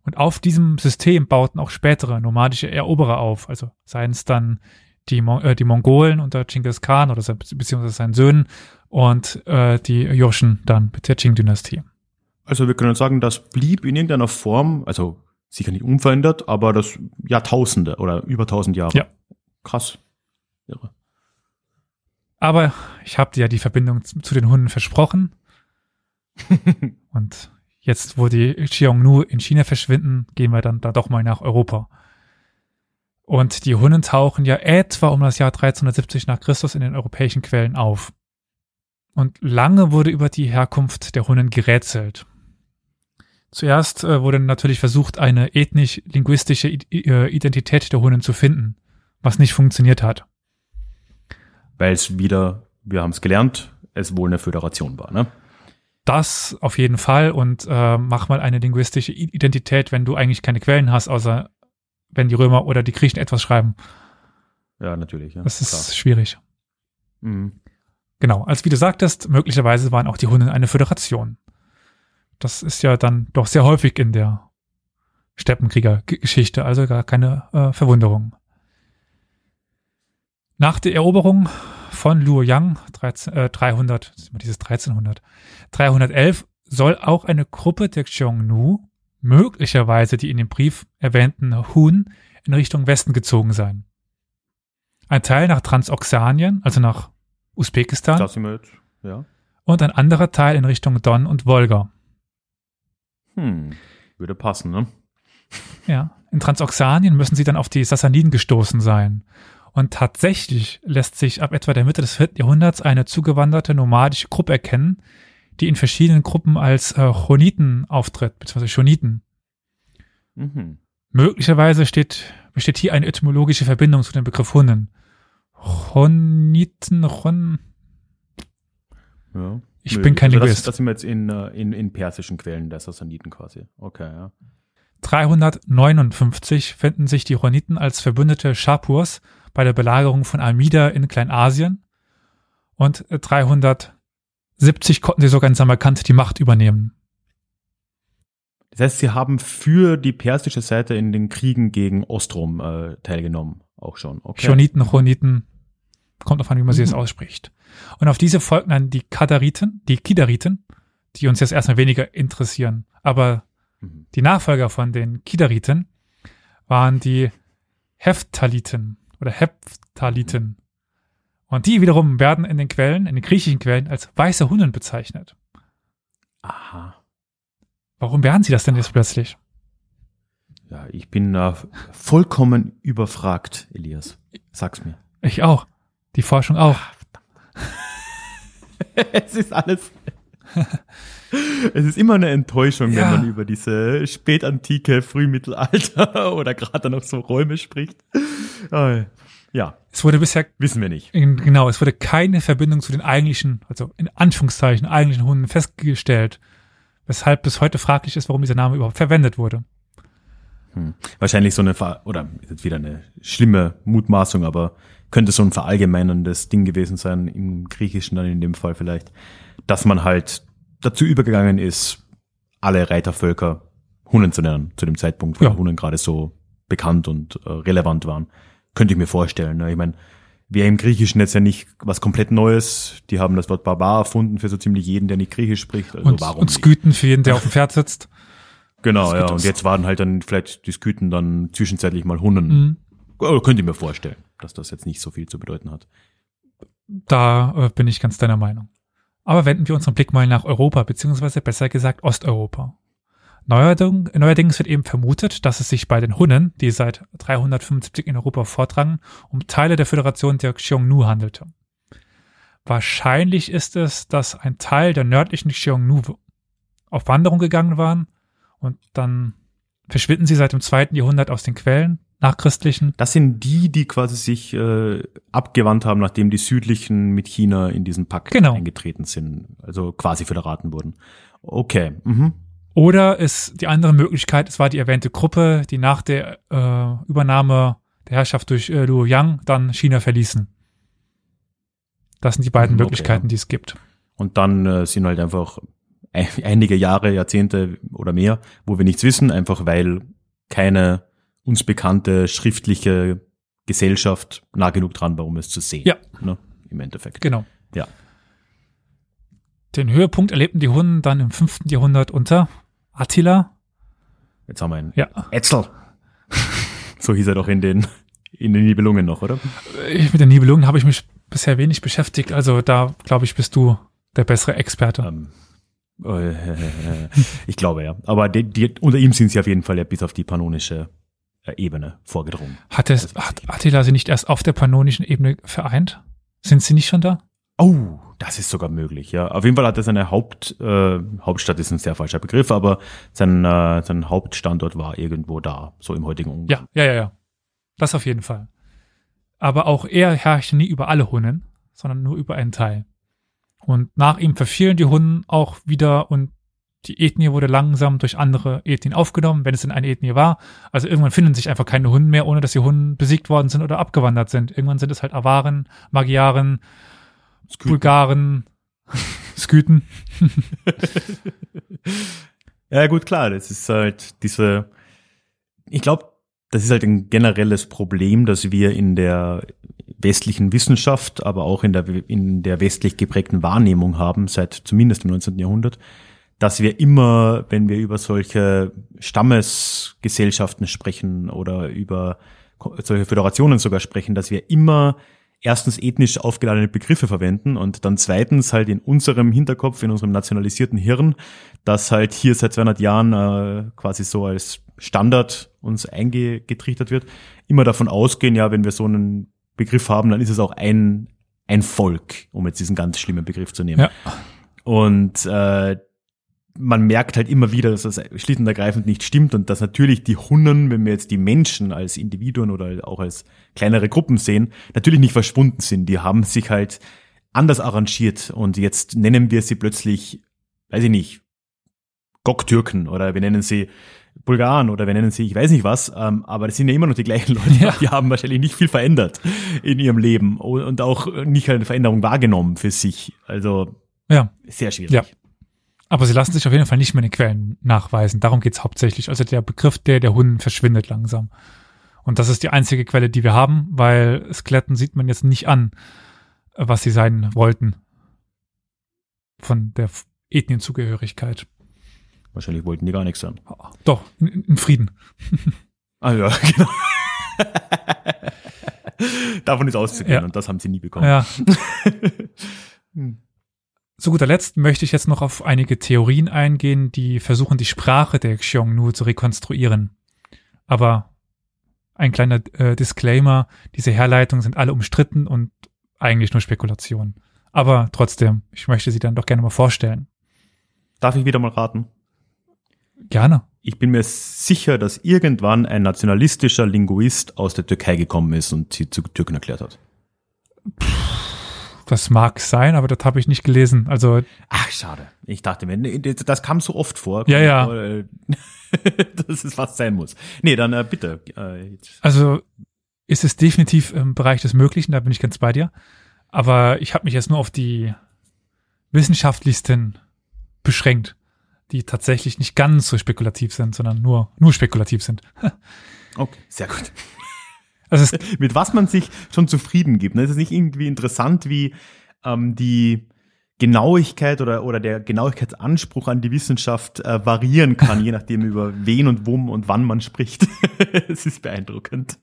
Und auf diesem System bauten auch spätere nomadische Eroberer auf, also seien es dann die, Mon äh, die Mongolen unter Genghis Khan oder beziehungsweise seinen Söhnen und äh, die Joschen dann mit der Qing-Dynastie. Also wir können sagen, das blieb in irgendeiner Form, also sicher nicht unverändert, aber das Jahrtausende oder über tausend Jahre. Ja. Krass. Irre. Aber ich habe dir ja die Verbindung zu den Hunden versprochen. Und jetzt, wo die Xiongnu in China verschwinden, gehen wir dann da doch mal nach Europa. Und die Hunnen tauchen ja etwa um das Jahr 1370 nach Christus in den europäischen Quellen auf. Und lange wurde über die Herkunft der Hunnen gerätselt. Zuerst äh, wurde natürlich versucht, eine ethnisch-linguistische äh, Identität der Hunnen zu finden, was nicht funktioniert hat. Weil es wieder, wir haben es gelernt, es wohl eine Föderation war, ne? Das auf jeden Fall und äh, mach mal eine linguistische Identität, wenn du eigentlich keine Quellen hast, außer wenn die Römer oder die Griechen etwas schreiben. Ja, natürlich. Ja, das ist klar. schwierig. Mhm. Genau, als wie du sagtest, möglicherweise waren auch die Hunnen eine Föderation. Das ist ja dann doch sehr häufig in der Steppenkrieger-Geschichte, also gar keine äh, Verwunderung. Nach der Eroberung von Luo Yang, 13, äh, 300, dieses 1300, 311, soll auch eine Gruppe der Xiongnu, möglicherweise die in dem Brief erwähnten Hun, in Richtung Westen gezogen sein. Ein Teil nach Transoxanien, also nach Usbekistan. Das sind wir jetzt, ja. Und ein anderer Teil in Richtung Don und Wolga. Hm, würde passen, ne? Ja, in Transoxanien müssen sie dann auf die Sassaniden gestoßen sein. Und tatsächlich lässt sich ab etwa der Mitte des 4. Jahrhunderts eine zugewanderte nomadische Gruppe erkennen, die in verschiedenen Gruppen als äh, Choniten auftritt, beziehungsweise Choniten. Mhm. Möglicherweise steht, besteht hier eine etymologische Verbindung zu dem Begriff Hunnen. Choniten, Chon. Ja. Ich bin kein also das, Linguist. das sind wir jetzt in, äh, in, in persischen Quellen der Sassaniden quasi. Okay, ja. 359 finden sich die Choniten als Verbündete Schapurs bei der Belagerung von Amida in Kleinasien und 370 konnten sie sogar in Samarkand die Macht übernehmen. Das heißt, sie haben für die persische Seite in den Kriegen gegen Ostrom äh, teilgenommen, auch schon. Okay. Choniten, Choniten, kommt auf an, wie man sie jetzt Mhm. ausspricht. Und auf diese folgten dann die Kadariten, die Kidariten, die uns jetzt erstmal weniger interessieren. Aber Mhm. die Nachfolger von den Kidariten waren die Heftaliten oder Heptaliten. Und die wiederum werden in den Quellen, in den griechischen Quellen, als weiße Hunnen bezeichnet. Aha. Warum werden sie das denn jetzt plötzlich? Ja, ich bin äh, vollkommen überfragt, Elias. Sag's mir. Ich auch. Die Forschung auch. es ist alles. es ist immer eine Enttäuschung, Ja. wenn man über diese spätantike, Frühmittelalter oder gerade noch so Räume spricht. Äh, Ja, Es wurde bisher wissen wir nicht. In- Genau, es wurde keine Verbindung zu den eigentlichen, also in Anführungszeichen eigentlichen Hunden festgestellt, weshalb bis heute fraglich ist, warum dieser Name überhaupt verwendet wurde. Hm. Wahrscheinlich so eine, Ver oder ist jetzt wieder eine schlimme Mutmaßung, aber könnte so ein verallgemeinerndes Ding gewesen sein, im Griechischen dann in dem Fall vielleicht, dass man halt dazu übergegangen ist, alle Reitervölker Hunnen zu nennen, zu dem Zeitpunkt, wo Ja. Hunnen gerade so bekannt und äh, relevant waren. Könnte ich mir vorstellen. Ne? Ich meine, wäre im Griechischen jetzt ja nicht was komplett Neues. Die haben das Wort Barbar erfunden für so ziemlich jeden, der nicht Griechisch spricht. Also und, warum und? Sküten für jeden, der auf dem Pferd sitzt. Genau, ja. Und jetzt waren halt dann vielleicht die Sküten dann zwischenzeitlich mal Hunnen. Mhm. Oh, könnte ich mir vorstellen, dass das jetzt nicht so viel zu bedeuten hat. Da äh, bin ich ganz deiner Meinung. Aber wenden wir unseren Blick mal nach Europa, beziehungsweise besser gesagt Osteuropa. Neuerding, neuerdings wird eben vermutet, dass es sich bei den Hunnen, die seit 375 in Europa vordrangen, um Teile der Föderation der Xiongnu handelte. Wahrscheinlich ist es, dass ein Teil der nördlichen Xiongnu auf Wanderung gegangen waren und dann verschwinden sie seit dem zweiten Jahrhundert aus den Quellen, nachchristlichen. Das sind die, die quasi sich äh, abgewandt haben, nachdem die südlichen mit China in diesen Pakt Genau. eingetreten sind, also quasi föderaten wurden. Okay. Mhm. Oder ist die andere Möglichkeit, es war die erwähnte Gruppe, die nach der äh, Übernahme der Herrschaft durch äh, Luo Yang dann China verließen. Das sind die beiden Mhm, okay, Möglichkeiten, ja. die es gibt. Und dann äh, sind halt einfach ein- einige Jahre, Jahrzehnte oder mehr, wo wir nichts wissen, einfach weil keine uns bekannte schriftliche Gesellschaft nah genug dran war, um es zu sehen. Ja. Ne? Im Endeffekt. Genau. Ja. Den Höhepunkt erlebten die Hunnen dann im 5. Jahrhundert unter Attila. Jetzt haben wir einen Ja, Etzel. so hieß er doch in den, in den Nibelungen noch, oder? ich, mit den Nibelungen habe ich mich bisher wenig beschäftigt. Also da, glaube ich, bist du der bessere Experte. Ähm, äh, ich glaube ja. Aber die, die, unter ihm sind sie auf jeden Fall ja bis auf die pannonische äh, Ebene vorgedrungen. Hat, es, hat Attila sie nicht erst auf der pannonischen Ebene vereint? Sind sie nicht schon da? Oh, das ist sogar möglich, ja. Auf jeden Fall hat er seine Haupt, äh, Hauptstadt ist ein sehr falscher Begriff, aber sein, äh, sein Hauptstandort war irgendwo da, so im heutigen Ungarn. Ja, ja, ja, ja. Das auf jeden Fall. Aber auch er herrschte nie über alle Hunnen, sondern nur über einen Teil. Und nach ihm verfielen die Hunnen auch wieder und die Ethnie wurde langsam durch andere Ethnien aufgenommen, wenn es denn eine Ethnie war. Also irgendwann finden sich einfach keine Hunnen mehr, ohne dass die Hunnen besiegt worden sind oder abgewandert sind. Irgendwann sind es halt Awaren, Magyaren, Sküten. Bulgaren, Skythen. Ja, gut, klar, das ist halt diese, ich glaube, das ist halt ein generelles Problem, dass wir in der westlichen Wissenschaft, aber auch in der, in der westlich geprägten Wahrnehmung haben, seit zumindest im 19. Jahrhundert, dass wir immer, wenn wir über solche Stammesgesellschaften sprechen oder über solche Föderationen sogar sprechen, dass wir immer erstens ethnisch aufgeladene Begriffe verwenden und dann zweitens halt in unserem Hinterkopf, in unserem nationalisierten Hirn, das halt hier seit 200 Jahren äh, quasi so als Standard uns eingetrichtert wird, immer davon ausgehen, ja, wenn wir so einen Begriff haben, dann ist es auch ein, ein Volk, um jetzt diesen ganz schlimmen Begriff zu nehmen. Ja. Und äh, man merkt halt immer wieder, dass das schlicht und ergreifend nicht stimmt und dass natürlich die Hunnen, wenn wir jetzt die Menschen als Individuen oder auch als kleinere Gruppen sehen, natürlich nicht verschwunden sind. Die haben sich halt anders arrangiert und jetzt nennen wir sie plötzlich, weiß ich nicht, Goktürken oder wir nennen sie Bulgaren oder wir nennen sie, ich weiß nicht was, ähm, aber das sind ja immer noch die gleichen Leute. Ja. Die haben wahrscheinlich nicht viel verändert in ihrem Leben und auch nicht eine Veränderung wahrgenommen für sich. Also ja. sehr schwierig. Ja. Aber sie lassen sich auf jeden Fall nicht mehr in den Quellen nachweisen. Darum geht's hauptsächlich. Also der Begriff der der Hunden verschwindet langsam. Und das ist die einzige Quelle, die wir haben, weil Skeletten sieht man jetzt nicht an, was sie sein wollten. Von der Ethnienzugehörigkeit. Wahrscheinlich wollten die gar nichts sein. Doch, in, in Frieden. Ah ja, genau. Davon ist auszugehen ja. und das haben sie nie bekommen. Ja. hm. Zu guter Letzt möchte ich jetzt noch auf einige Theorien eingehen, die versuchen, die Sprache der Xiongnu zu rekonstruieren. Aber ein kleiner äh, Disclaimer, diese Herleitungen sind alle umstritten und eigentlich nur Spekulation. Aber trotzdem, ich möchte sie dann doch gerne mal vorstellen. Darf ich wieder mal raten? Gerne. Ich bin mir sicher, dass irgendwann ein nationalistischer Linguist aus der Türkei gekommen ist und sie zu Türken erklärt hat. Puh das mag sein, aber das habe ich nicht gelesen. Also ach schade. Ich dachte mir, das kam so oft vor. Ja ja. Äh, dass es was sein muss. Nee, dann äh, bitte. Äh, also ist es definitiv im Bereich des Möglichen. Da bin ich ganz bei dir. Aber ich habe mich jetzt nur auf die wissenschaftlichsten beschränkt, die tatsächlich nicht ganz so spekulativ sind, sondern nur nur spekulativ sind. okay, sehr gut. Also mit was man sich schon zufrieden gibt. Ne? Es ist nicht irgendwie interessant, wie ähm, die Genauigkeit oder, oder der Genauigkeitsanspruch an die Wissenschaft äh, variieren kann, je nachdem über wen und wum und wann man spricht. Es ist beeindruckend.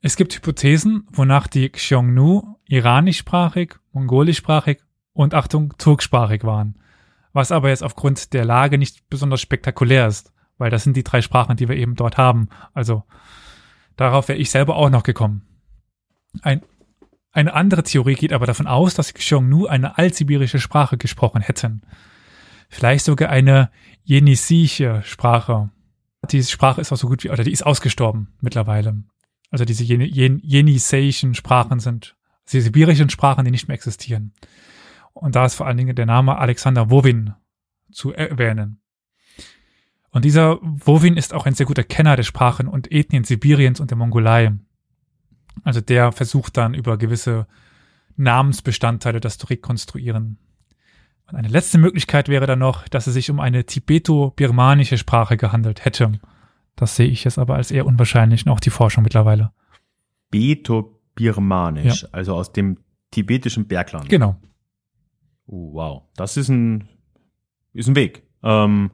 Es gibt Hypothesen, wonach die Xiongnu iranischsprachig, mongolischsprachig und Achtung, turksprachig waren. Was aber jetzt aufgrund der Lage nicht besonders spektakulär ist weil das sind die drei Sprachen, die wir eben dort haben. Also darauf wäre ich selber auch noch gekommen. Ein, eine andere Theorie geht aber davon aus, dass Xiongnu eine altsibirische Sprache gesprochen hätten. Vielleicht sogar eine jenisische Sprache. Diese Sprache ist auch so gut wie, oder die ist ausgestorben mittlerweile. Also diese Jen Jen jeniseischen Sprachen sind die sibirischen Sprachen, die nicht mehr existieren. Und da ist vor allen Dingen der Name Alexander Wovin zu erwähnen. Und dieser Wovin ist auch ein sehr guter Kenner der Sprachen und Ethnien Sibiriens und der Mongolei. Also der versucht dann über gewisse Namensbestandteile das zu rekonstruieren. Und eine letzte Möglichkeit wäre dann noch, dass es sich um eine tibeto-birmanische Sprache gehandelt hätte. Das sehe ich jetzt aber als eher unwahrscheinlich und auch die Forschung mittlerweile. Tibeto-birmanisch, ja. also aus dem tibetischen Bergland. Genau. Uh, wow, das ist ein, ist ein Weg. Ähm,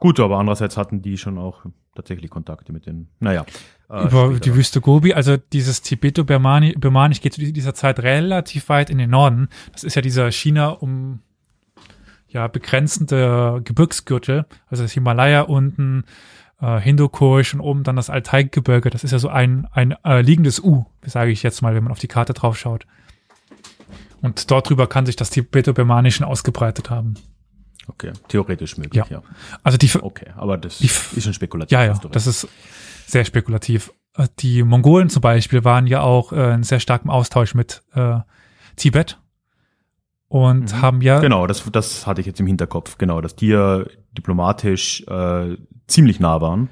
Gut, aber andererseits hatten die schon auch tatsächlich Kontakte mit den, naja. Äh, Über die Wüste Gobi, also dieses Tibeto-Birmanisch geht zu dieser Zeit relativ weit in den Norden. Das ist ja dieser China um ja begrenzende Gebirgsgürtel, also das Himalaya unten, äh, Hindukusch und oben dann das Altai-Gebirge. Das ist ja so ein, ein äh, liegendes U, sage ich jetzt mal, wenn man auf die Karte drauf schaut. Und dort drüber kann sich das Tibeto-Birmanischen ausgebreitet haben. Okay, theoretisch möglich, ja. ja. Also die Okay, aber das die, ist schon spekulativ. Ja, ja, das ist sehr spekulativ. Äh, die Mongolen zum Beispiel waren ja auch äh, in sehr starkem Austausch mit äh, Tibet und mhm. haben ja. Genau, das, das hatte ich jetzt im Hinterkopf, genau, dass die ja diplomatisch äh, ziemlich nah waren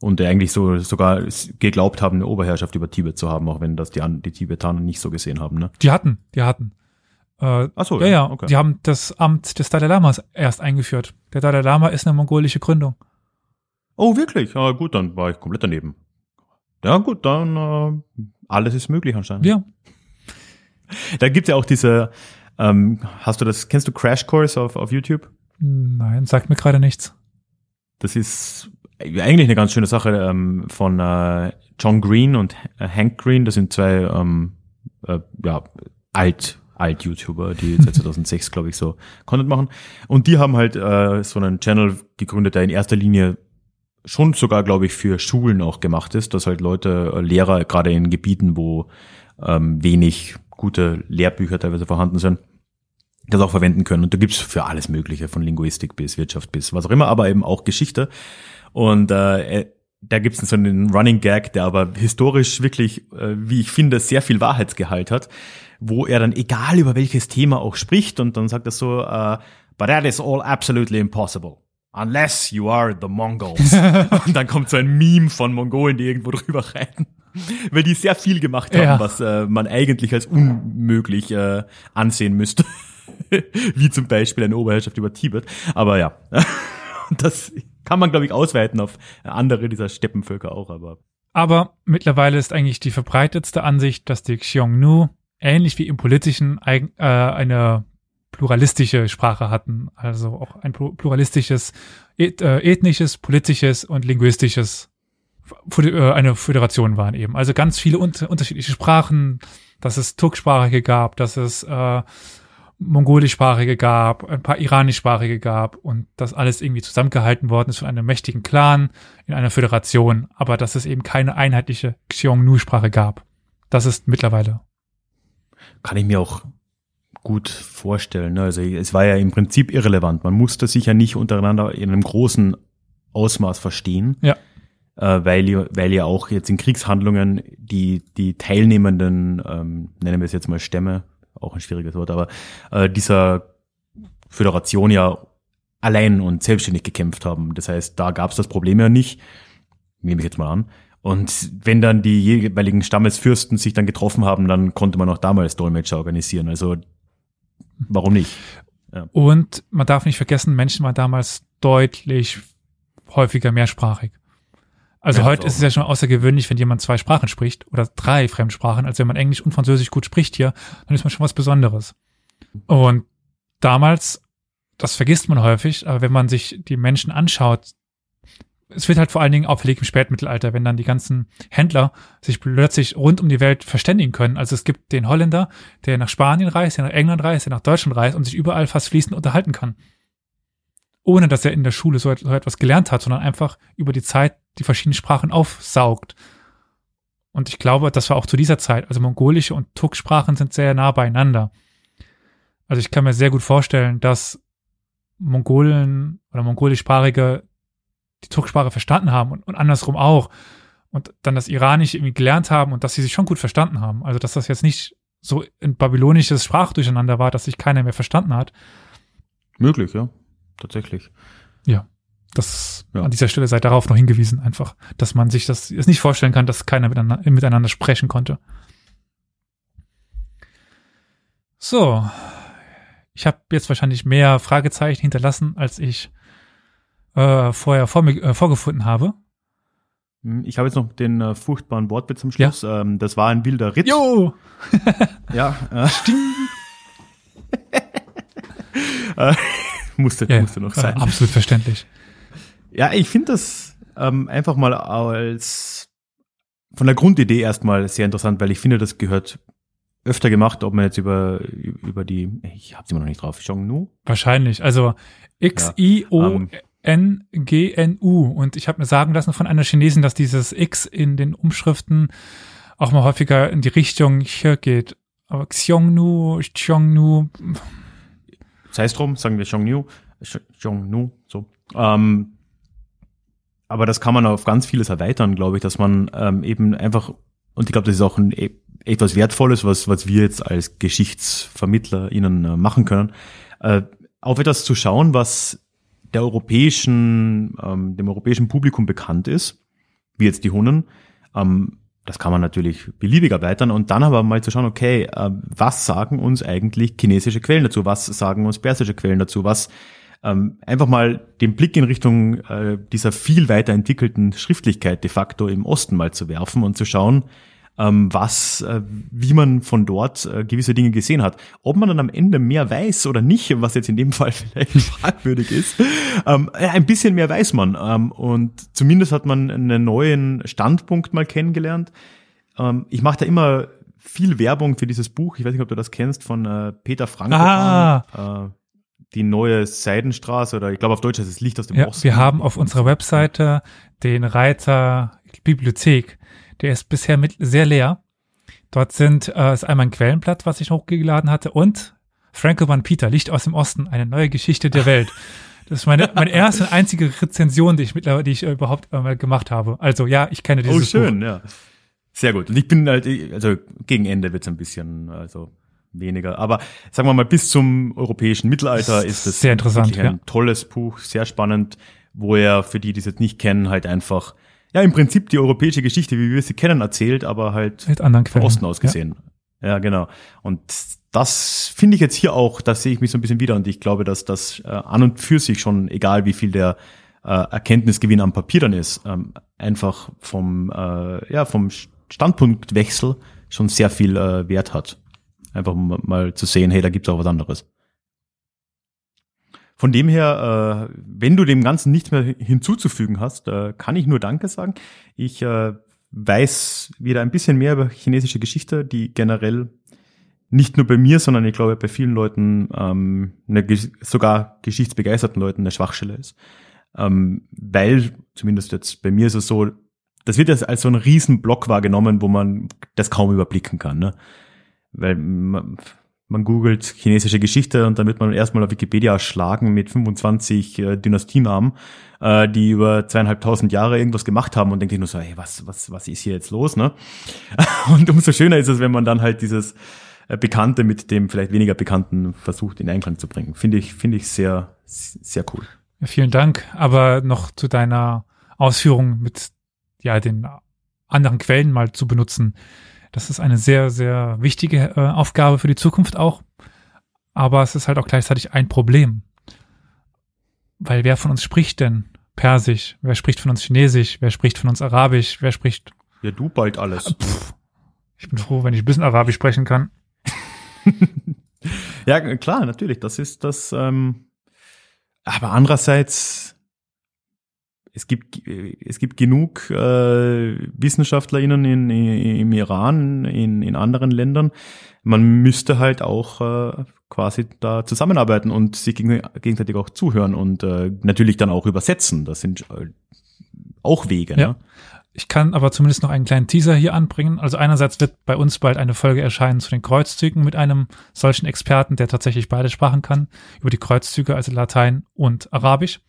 und eigentlich so sogar geglaubt haben, eine Oberherrschaft über Tibet zu haben, auch wenn das die, die Tibetaner nicht so gesehen haben. Ne? Die hatten, die hatten. Äh, Ach so, ja, ja. Okay. Die haben das Amt des Dalai Lamas erst eingeführt. Der Dalai Lama ist eine mongolische Gründung. Oh, wirklich? Ja, gut, dann war ich komplett daneben. Ja, gut, dann äh, alles ist möglich anscheinend. Ja. Da gibt's ja auch diese, ähm, hast du das, kennst du Crash Course auf, auf YouTube? Nein, sagt mir gerade nichts. Das ist eigentlich eine ganz schöne Sache ähm, von äh, John Green und Hank Green. Das sind zwei ähm, äh, ja, alt Alt-YouTuber, die seit 2006, glaube ich, so Content machen. Und die haben halt äh, so einen Channel gegründet, der in erster Linie schon sogar, glaube ich, für Schulen auch gemacht ist, dass halt Leute, äh, Lehrer, gerade in Gebieten, wo ähm, wenig gute Lehrbücher teilweise vorhanden sind, das auch verwenden können. Und da gibt's für alles Mögliche, von Linguistik bis Wirtschaft bis was auch immer, aber eben auch Geschichte. Und äh, da gibt's so einen Running Gag, der aber historisch wirklich, äh, wie ich finde, sehr viel Wahrheitsgehalt hat, wo er dann, egal über welches Thema auch spricht, und dann sagt er so, uh, but that is all absolutely impossible. Unless you are the Mongols. und dann kommt so ein Meme von Mongolen, die irgendwo drüber reiten. Weil die sehr viel gemacht haben, Ja. was äh, man eigentlich als unmöglich äh, ansehen müsste. Wie zum Beispiel eine Oberherrschaft über Tibet. Aber ja, das kann man, glaube ich, ausweiten auf andere dieser Steppenvölker auch. Aber Aber mittlerweile ist eigentlich die verbreitetste Ansicht, dass die Xiongnu ähnlich wie im politischen äh, eine pluralistische Sprache hatten. Also auch ein plu- pluralistisches, äh, ethnisches, politisches und linguistisches äh, eine Föderation waren eben. Also ganz viele un unterschiedliche Sprachen, dass es Turksprachige gab, dass es äh, mongolischsprachige gab, ein paar iranischsprachige gab und das alles irgendwie zusammengehalten worden ist von einem mächtigen Clan in einer Föderation, aber dass es eben keine einheitliche Xiongnu-Sprache gab. Das ist mittlerweile. kann ich mir auch gut vorstellen. ne? Also es war ja im Prinzip irrelevant. Man musste sich ja nicht untereinander in einem großen Ausmaß verstehen. Ja. Äh, weil, ja- weil ja auch jetzt in Kriegshandlungen die, die teilnehmenden, ähm, nennen wir es jetzt mal Stämme, auch ein schwieriges Wort, aber äh, dieser Föderation ja allein und selbstständig gekämpft haben. Das heißt, da gab es das Problem ja nicht, nehme ich jetzt mal an. Und wenn dann die jeweiligen Stammesfürsten sich dann getroffen haben, dann konnte man auch damals Dolmetscher organisieren. Also warum nicht? Und man darf nicht vergessen, Menschen waren damals deutlich häufiger mehrsprachig. Also Ja, heute das ist es ja schon außergewöhnlich, wenn jemand zwei Sprachen spricht oder drei Fremdsprachen. Also wenn man Englisch und Französisch gut spricht hier, dann ist man schon was Besonderes. Und damals, das vergisst man häufig, aber wenn man sich die Menschen anschaut, es wird halt vor allen Dingen auffällig im Spätmittelalter, wenn dann die ganzen Händler sich plötzlich rund um die Welt verständigen können. Also es gibt den Holländer, der nach Spanien reist, der nach England reist, der nach Deutschland reist und sich überall fast fließend unterhalten kann. Ohne dass er in der Schule so, so etwas gelernt hat, sondern einfach über die Zeit die verschiedenen Sprachen aufsaugt. Und ich glaube, das war auch zu dieser Zeit. Also mongolische und Turksprachen sind sehr nah beieinander. Also ich kann mir sehr gut vorstellen, dass Mongolen oder mongolischsprachige die Turksprache verstanden haben und, und andersrum auch. Und dann das Iranische irgendwie gelernt haben und dass sie sich schon gut verstanden haben. Also dass das jetzt nicht so ein babylonisches Sprachdurcheinander war, dass sich keiner mehr verstanden hat. Möglich, ja. Tatsächlich. Das Ja. an dieser Stelle sei darauf noch hingewiesen, einfach, dass man sich das es nicht vorstellen kann, dass keiner miteinander, miteinander sprechen konnte. So, ich habe jetzt wahrscheinlich mehr Fragezeichen hinterlassen, als ich äh, vorher vor mir, äh, vorgefunden habe. Hm, Ich habe jetzt noch den äh, furchtbaren Wortwitz zum Schluss. Ähm, das war ein wilder Ritt. Jo! Ja. Äh, äh, musste, Ja, musste noch äh, sein. absolut verständlich. Ja, ich finde das ähm, einfach mal als von der Grundidee erstmal sehr interessant, weil ich finde, das gehört öfter gemacht, ob man jetzt über über die, ich habe immer noch nicht drauf, Xiongnu. Wahrscheinlich. Also X-I-O-N-G-N-U. Und ich habe mir sagen lassen von einer Chinesin, dass dieses X in den Umschriften auch mal häufiger in die Richtung hier geht. Aber Xiongnu, Xiongnu, Sei es drum, sagen wir Xiongnu, Xiongnu, so. Ähm, aber das kann man auf ganz vieles erweitern, glaube ich, dass man ähm, eben einfach, und ich glaube, das ist auch ein e- etwas Wertvolles, was, was wir jetzt als Geschichtsvermittler ihnen äh, machen können, äh, auf etwas zu schauen, was der europäischen, ähm, dem europäischen Publikum bekannt ist, wie jetzt die Hunnen. Ähm, das kann man natürlich beliebig erweitern und dann aber mal zu schauen, okay, äh, was sagen uns eigentlich chinesische Quellen dazu? Was sagen uns persische Quellen dazu? Was ähm, einfach mal den Blick in Richtung äh, dieser viel weiterentwickelten Schriftlichkeit de facto im Osten mal zu werfen und zu schauen, ähm, was, äh, wie man von dort äh, gewisse Dinge gesehen hat. Ob man dann am Ende mehr weiß oder nicht, was jetzt in dem Fall vielleicht fragwürdig ist, ähm, ein bisschen mehr weiß man. Ähm, und zumindest hat man einen neuen Standpunkt mal kennengelernt. Ähm, ich mache da immer viel Werbung für dieses Buch. Ich weiß nicht, ob du das kennst von äh, Peter Frank. Ah. Die neue Seidenstraße oder ich glaube auf Deutsch heißt es Licht aus dem ja, Osten. Wir haben auf unserer Webseite den Reiter Bibliothek der ist bisher mit sehr leer. Dort sind äh, ist einmal ein Quellenblatt, was ich hochgeladen hatte, und Franco van Peter, Licht aus dem Osten, eine neue Geschichte der Welt. Das ist meine, meine erste und einzige Rezension, die ich mittlerweile, die ich äh, überhaupt äh, gemacht habe. Also ja, ich kenne dieses Oh, schön, Buch. ja. Sehr gut. Und ich bin halt, also gegen Ende wird's ein bisschen, also weniger. Aber sagen wir mal, bis zum europäischen Mittelalter ist es Sehr interessant, wirklich ein ja. tolles Buch, sehr spannend, wo er, für die, die es jetzt nicht kennen, halt einfach, ja, im Prinzip die europäische Geschichte, wie wir sie kennen, erzählt, aber halt Mit anderen von Quellen. Osten aus gesehen. Ja, genau. Und das finde ich jetzt hier auch, da sehe ich mich so ein bisschen wieder und ich glaube, dass das äh, an und für sich schon, egal wie viel der äh, Erkenntnisgewinn am Papier dann ist, ähm, einfach vom, äh, ja, vom Standpunktwechsel schon sehr viel äh, Wert hat. Einfach mal zu sehen, hey, da gibt's auch was anderes. Von dem her, äh, wenn du dem Ganzen nichts mehr hinzuzufügen hast, äh, kann ich nur Danke sagen. Ich äh, weiß wieder ein bisschen mehr über chinesische Geschichte, die generell nicht nur bei mir, sondern ich glaube bei vielen Leuten, ähm, eine, sogar geschichtsbegeisterten Leuten eine Schwachstelle ist. Ähm, weil, zumindest jetzt bei mir ist es so, das wird jetzt als so ein Riesenblock wahrgenommen, wo man das kaum überblicken kann. Ne? Weil man, man googelt chinesische Geschichte und dann wird man erstmal auf Wikipedia erschlagen mit 25 äh, Dynastienamen, äh, die über zweieinhalbtausend Jahre irgendwas gemacht haben und denkt sich nur so, hey, was, was, was ist hier jetzt los, ne? Und umso schöner ist es, wenn man dann halt dieses äh, Bekannte mit dem vielleicht weniger Bekannten versucht in Einklang zu bringen. Finde ich, finde ich sehr, sehr cool. Ja, vielen Dank. Aber noch zu deiner Ausführung mit ja den anderen Quellen mal zu benutzen. Das ist eine sehr, sehr wichtige äh, Aufgabe für die Zukunft auch. Aber es ist halt auch gleichzeitig ein Problem. Weil wer von uns spricht denn Persisch? Wer spricht von uns Chinesisch? Wer spricht von uns Arabisch? Wer spricht? Ja, du bald alles. Pff, ich bin froh, wenn ich ein bisschen Arabisch sprechen kann. Ja, klar, natürlich. Das ist das. Ähm, aber andererseits, es gibt es gibt genug äh, WissenschaftlerInnen in, im Iran, in, in anderen Ländern. Man müsste halt auch äh, quasi da zusammenarbeiten und sich gegen, gegenseitig auch zuhören und äh, natürlich dann auch übersetzen. Das sind äh, auch Wege. Ja. Ne? Ich kann aber zumindest noch einen kleinen Teaser hier anbringen. Also einerseits wird bei uns bald eine Folge erscheinen zu den Kreuzzügen mit einem solchen Experten, der tatsächlich beide Sprachen kann, über die Kreuzzüge, also Latein und Arabisch.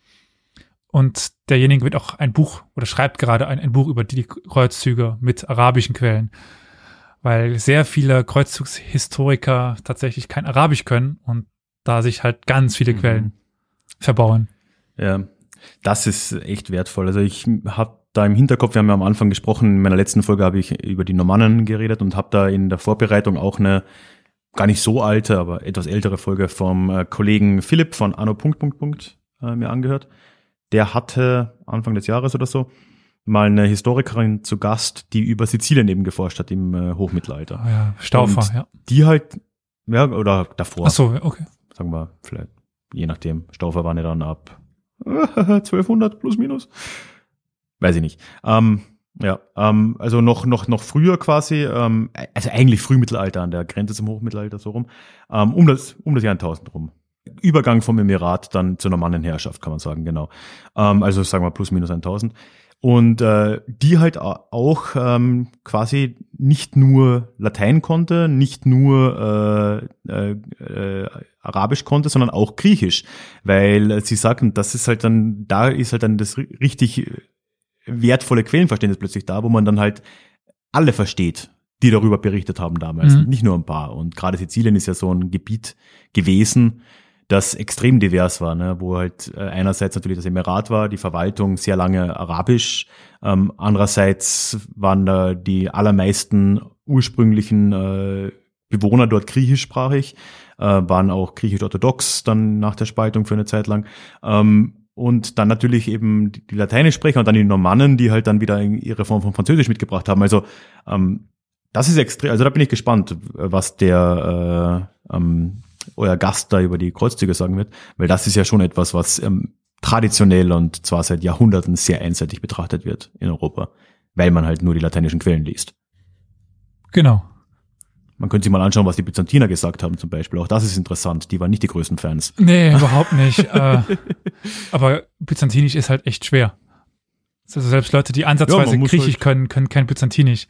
Und derjenige wird auch ein Buch oder schreibt gerade ein, ein Buch über die Kreuzzüge mit arabischen Quellen, weil sehr viele Kreuzzugshistoriker tatsächlich kein Arabisch können und da sich halt ganz viele Mhm. Quellen verbauen. Ja, das ist echt wertvoll. Also ich habe da im Hinterkopf, wir haben ja am Anfang gesprochen, in meiner letzten Folge habe ich über die Normannen geredet und habe da in der Vorbereitung auch eine gar nicht so alte, aber etwas ältere Folge vom äh, Kollegen Philipp von Anno Punkt Punkt Punkt äh, mir angehört. Der hatte Anfang des Jahres oder so mal eine Historikerin zu Gast, die über Sizilien eben geforscht hat im äh, Hochmittelalter. Ah ja, Staufer, Und ja. Die halt, ja, oder davor Ach so, okay. sagen wir vielleicht, je nachdem, Staufer waren ja dann ab 1200 plus minus. Weiß ich nicht. Ähm, ja, ähm, also noch, noch, noch früher quasi, ähm, also eigentlich Frühmittelalter an der Grenze zum Hochmittelalter so rum, ähm, um das, um das Jahr 1000 rum. Übergang vom Emirat dann zur Normannenherrschaft, kann man sagen, genau. Ähm, also sagen wir plus minus 1000. Und äh, die halt auch ähm, quasi nicht nur Latein konnte, nicht nur äh, äh, äh, Arabisch konnte, sondern auch Griechisch, weil sie sagten, das ist halt dann, da ist halt dann das ri- richtig wertvolle Quellenverständnis plötzlich da, wo man dann halt alle versteht, die darüber berichtet haben damals, Mhm. nicht nur ein paar. Und gerade Sizilien ist ja so ein Gebiet gewesen, das extrem divers war, ne? wo halt äh, einerseits natürlich das Emirat war, die Verwaltung sehr lange arabisch, ähm, andererseits waren da die allermeisten ursprünglichen äh, Bewohner dort griechischsprachig, äh, waren auch griechisch-orthodox dann nach der Spaltung für eine Zeit lang. Ähm, und dann natürlich eben die, Lateinischsprecher und dann die Normannen, die halt dann wieder ihre Form von Französisch mitgebracht haben. Also ähm, das ist extrem, also da bin ich gespannt, was der äh, ähm, euer Gast da über die Kreuzzüge sagen wird, weil das ist ja schon etwas, was ähm, traditionell und zwar seit Jahrhunderten sehr einseitig betrachtet wird in Europa, weil man halt nur die lateinischen Quellen liest. Genau. Man könnte sich mal anschauen, was die Byzantiner gesagt haben zum Beispiel. Auch das ist interessant. Die waren nicht die größten Fans. Nee, überhaupt nicht. äh, aber Byzantinisch ist halt echt schwer. Also selbst Leute, die ansatzweise ja, Griechisch halt können, können kein Byzantinisch.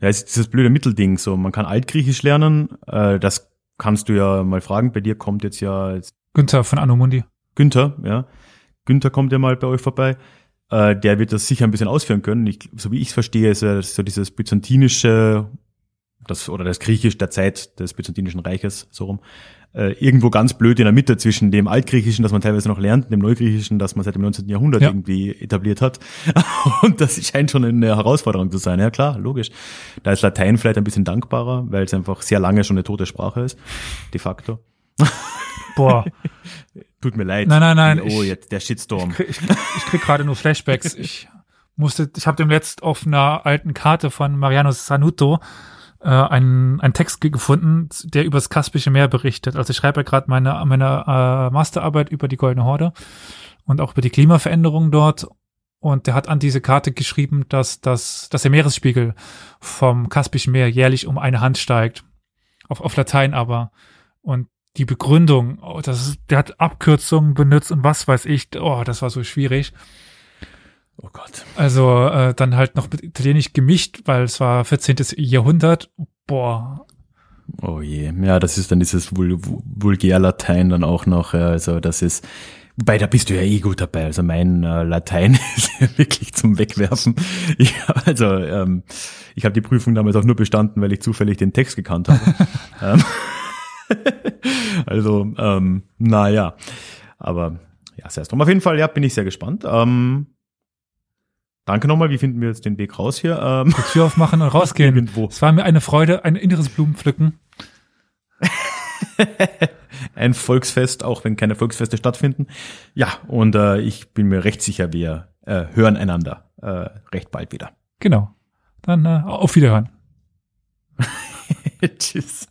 Ja, es ist dieses blöde Mittelding. So, man kann Altgriechisch lernen. Äh, das kannst du ja mal fragen. Bei dir kommt jetzt ja jetzt Günther von Anomundi. Günther, ja. Günther kommt ja mal bei euch vorbei. Äh, der wird das sicher ein bisschen ausführen können. Ich, so wie ich es verstehe, ist ja so dieses byzantinische das, oder das Griechisch der Zeit des Byzantinischen Reiches, so rum, äh, irgendwo ganz blöd in der Mitte zwischen dem Altgriechischen, das man teilweise noch lernt, und dem Neugriechischen, das man seit dem 19. Jahrhundert ja. irgendwie etabliert hat. Und das scheint schon eine Herausforderung zu sein. Ja klar, logisch. Da ist Latein vielleicht ein bisschen dankbarer, weil es einfach sehr lange schon eine tote Sprache ist, de facto. Boah. Tut mir leid. Nein, nein, nein. Oh, jetzt der Shitstorm. Ich krieg, krieg gerade nur Flashbacks. Ich musste, ich habe dem letzt auf einer alten Karte von Mariano Sanuto äh, einen, einen Text gefunden, der über das Kaspische Meer berichtet. Also ich schreibe ja gerade meine, meine äh, Masterarbeit über die Goldene Horde und auch über die Klimaveränderungen dort. Und der hat an diese Karte geschrieben, dass, dass, dass der Meeresspiegel vom Kaspischen Meer jährlich um eine Hand steigt. Auf, auf Latein aber. Und die Begründung, oh, das ist, der hat Abkürzungen benutzt und was weiß ich, oh, das war so schwierig. Oh Gott. Also äh, dann halt noch mit Italienisch gemischt, weil es war 14. Jahrhundert. Boah. Oh je. Ja, das ist dann dieses Vul Vulgärlatein dann auch noch. Ja, also das ist, wobei da bist du ja eh gut dabei. Also mein äh, Latein ist ja wirklich zum Wegwerfen. Ich, also ähm, ich habe die Prüfung damals auch nur bestanden, weil ich zufällig den Text gekannt habe. Ähm, also ähm, naja, aber ja, sehr drum. Auf jeden Fall, ja, bin ich sehr gespannt. Ähm, Danke nochmal, wie finden wir jetzt den Weg raus hier? Ähm, Die Tür aufmachen und rausgehen. Irgendwo. Es war mir eine Freude, ein inneres Blumenpflücken. ein Volksfest, auch wenn keine Volksfeste stattfinden. Ja, und äh, ich bin mir recht sicher, wir äh, hören einander äh, recht bald wieder. Genau. Dann äh, auf Wiederhören. Tschüss.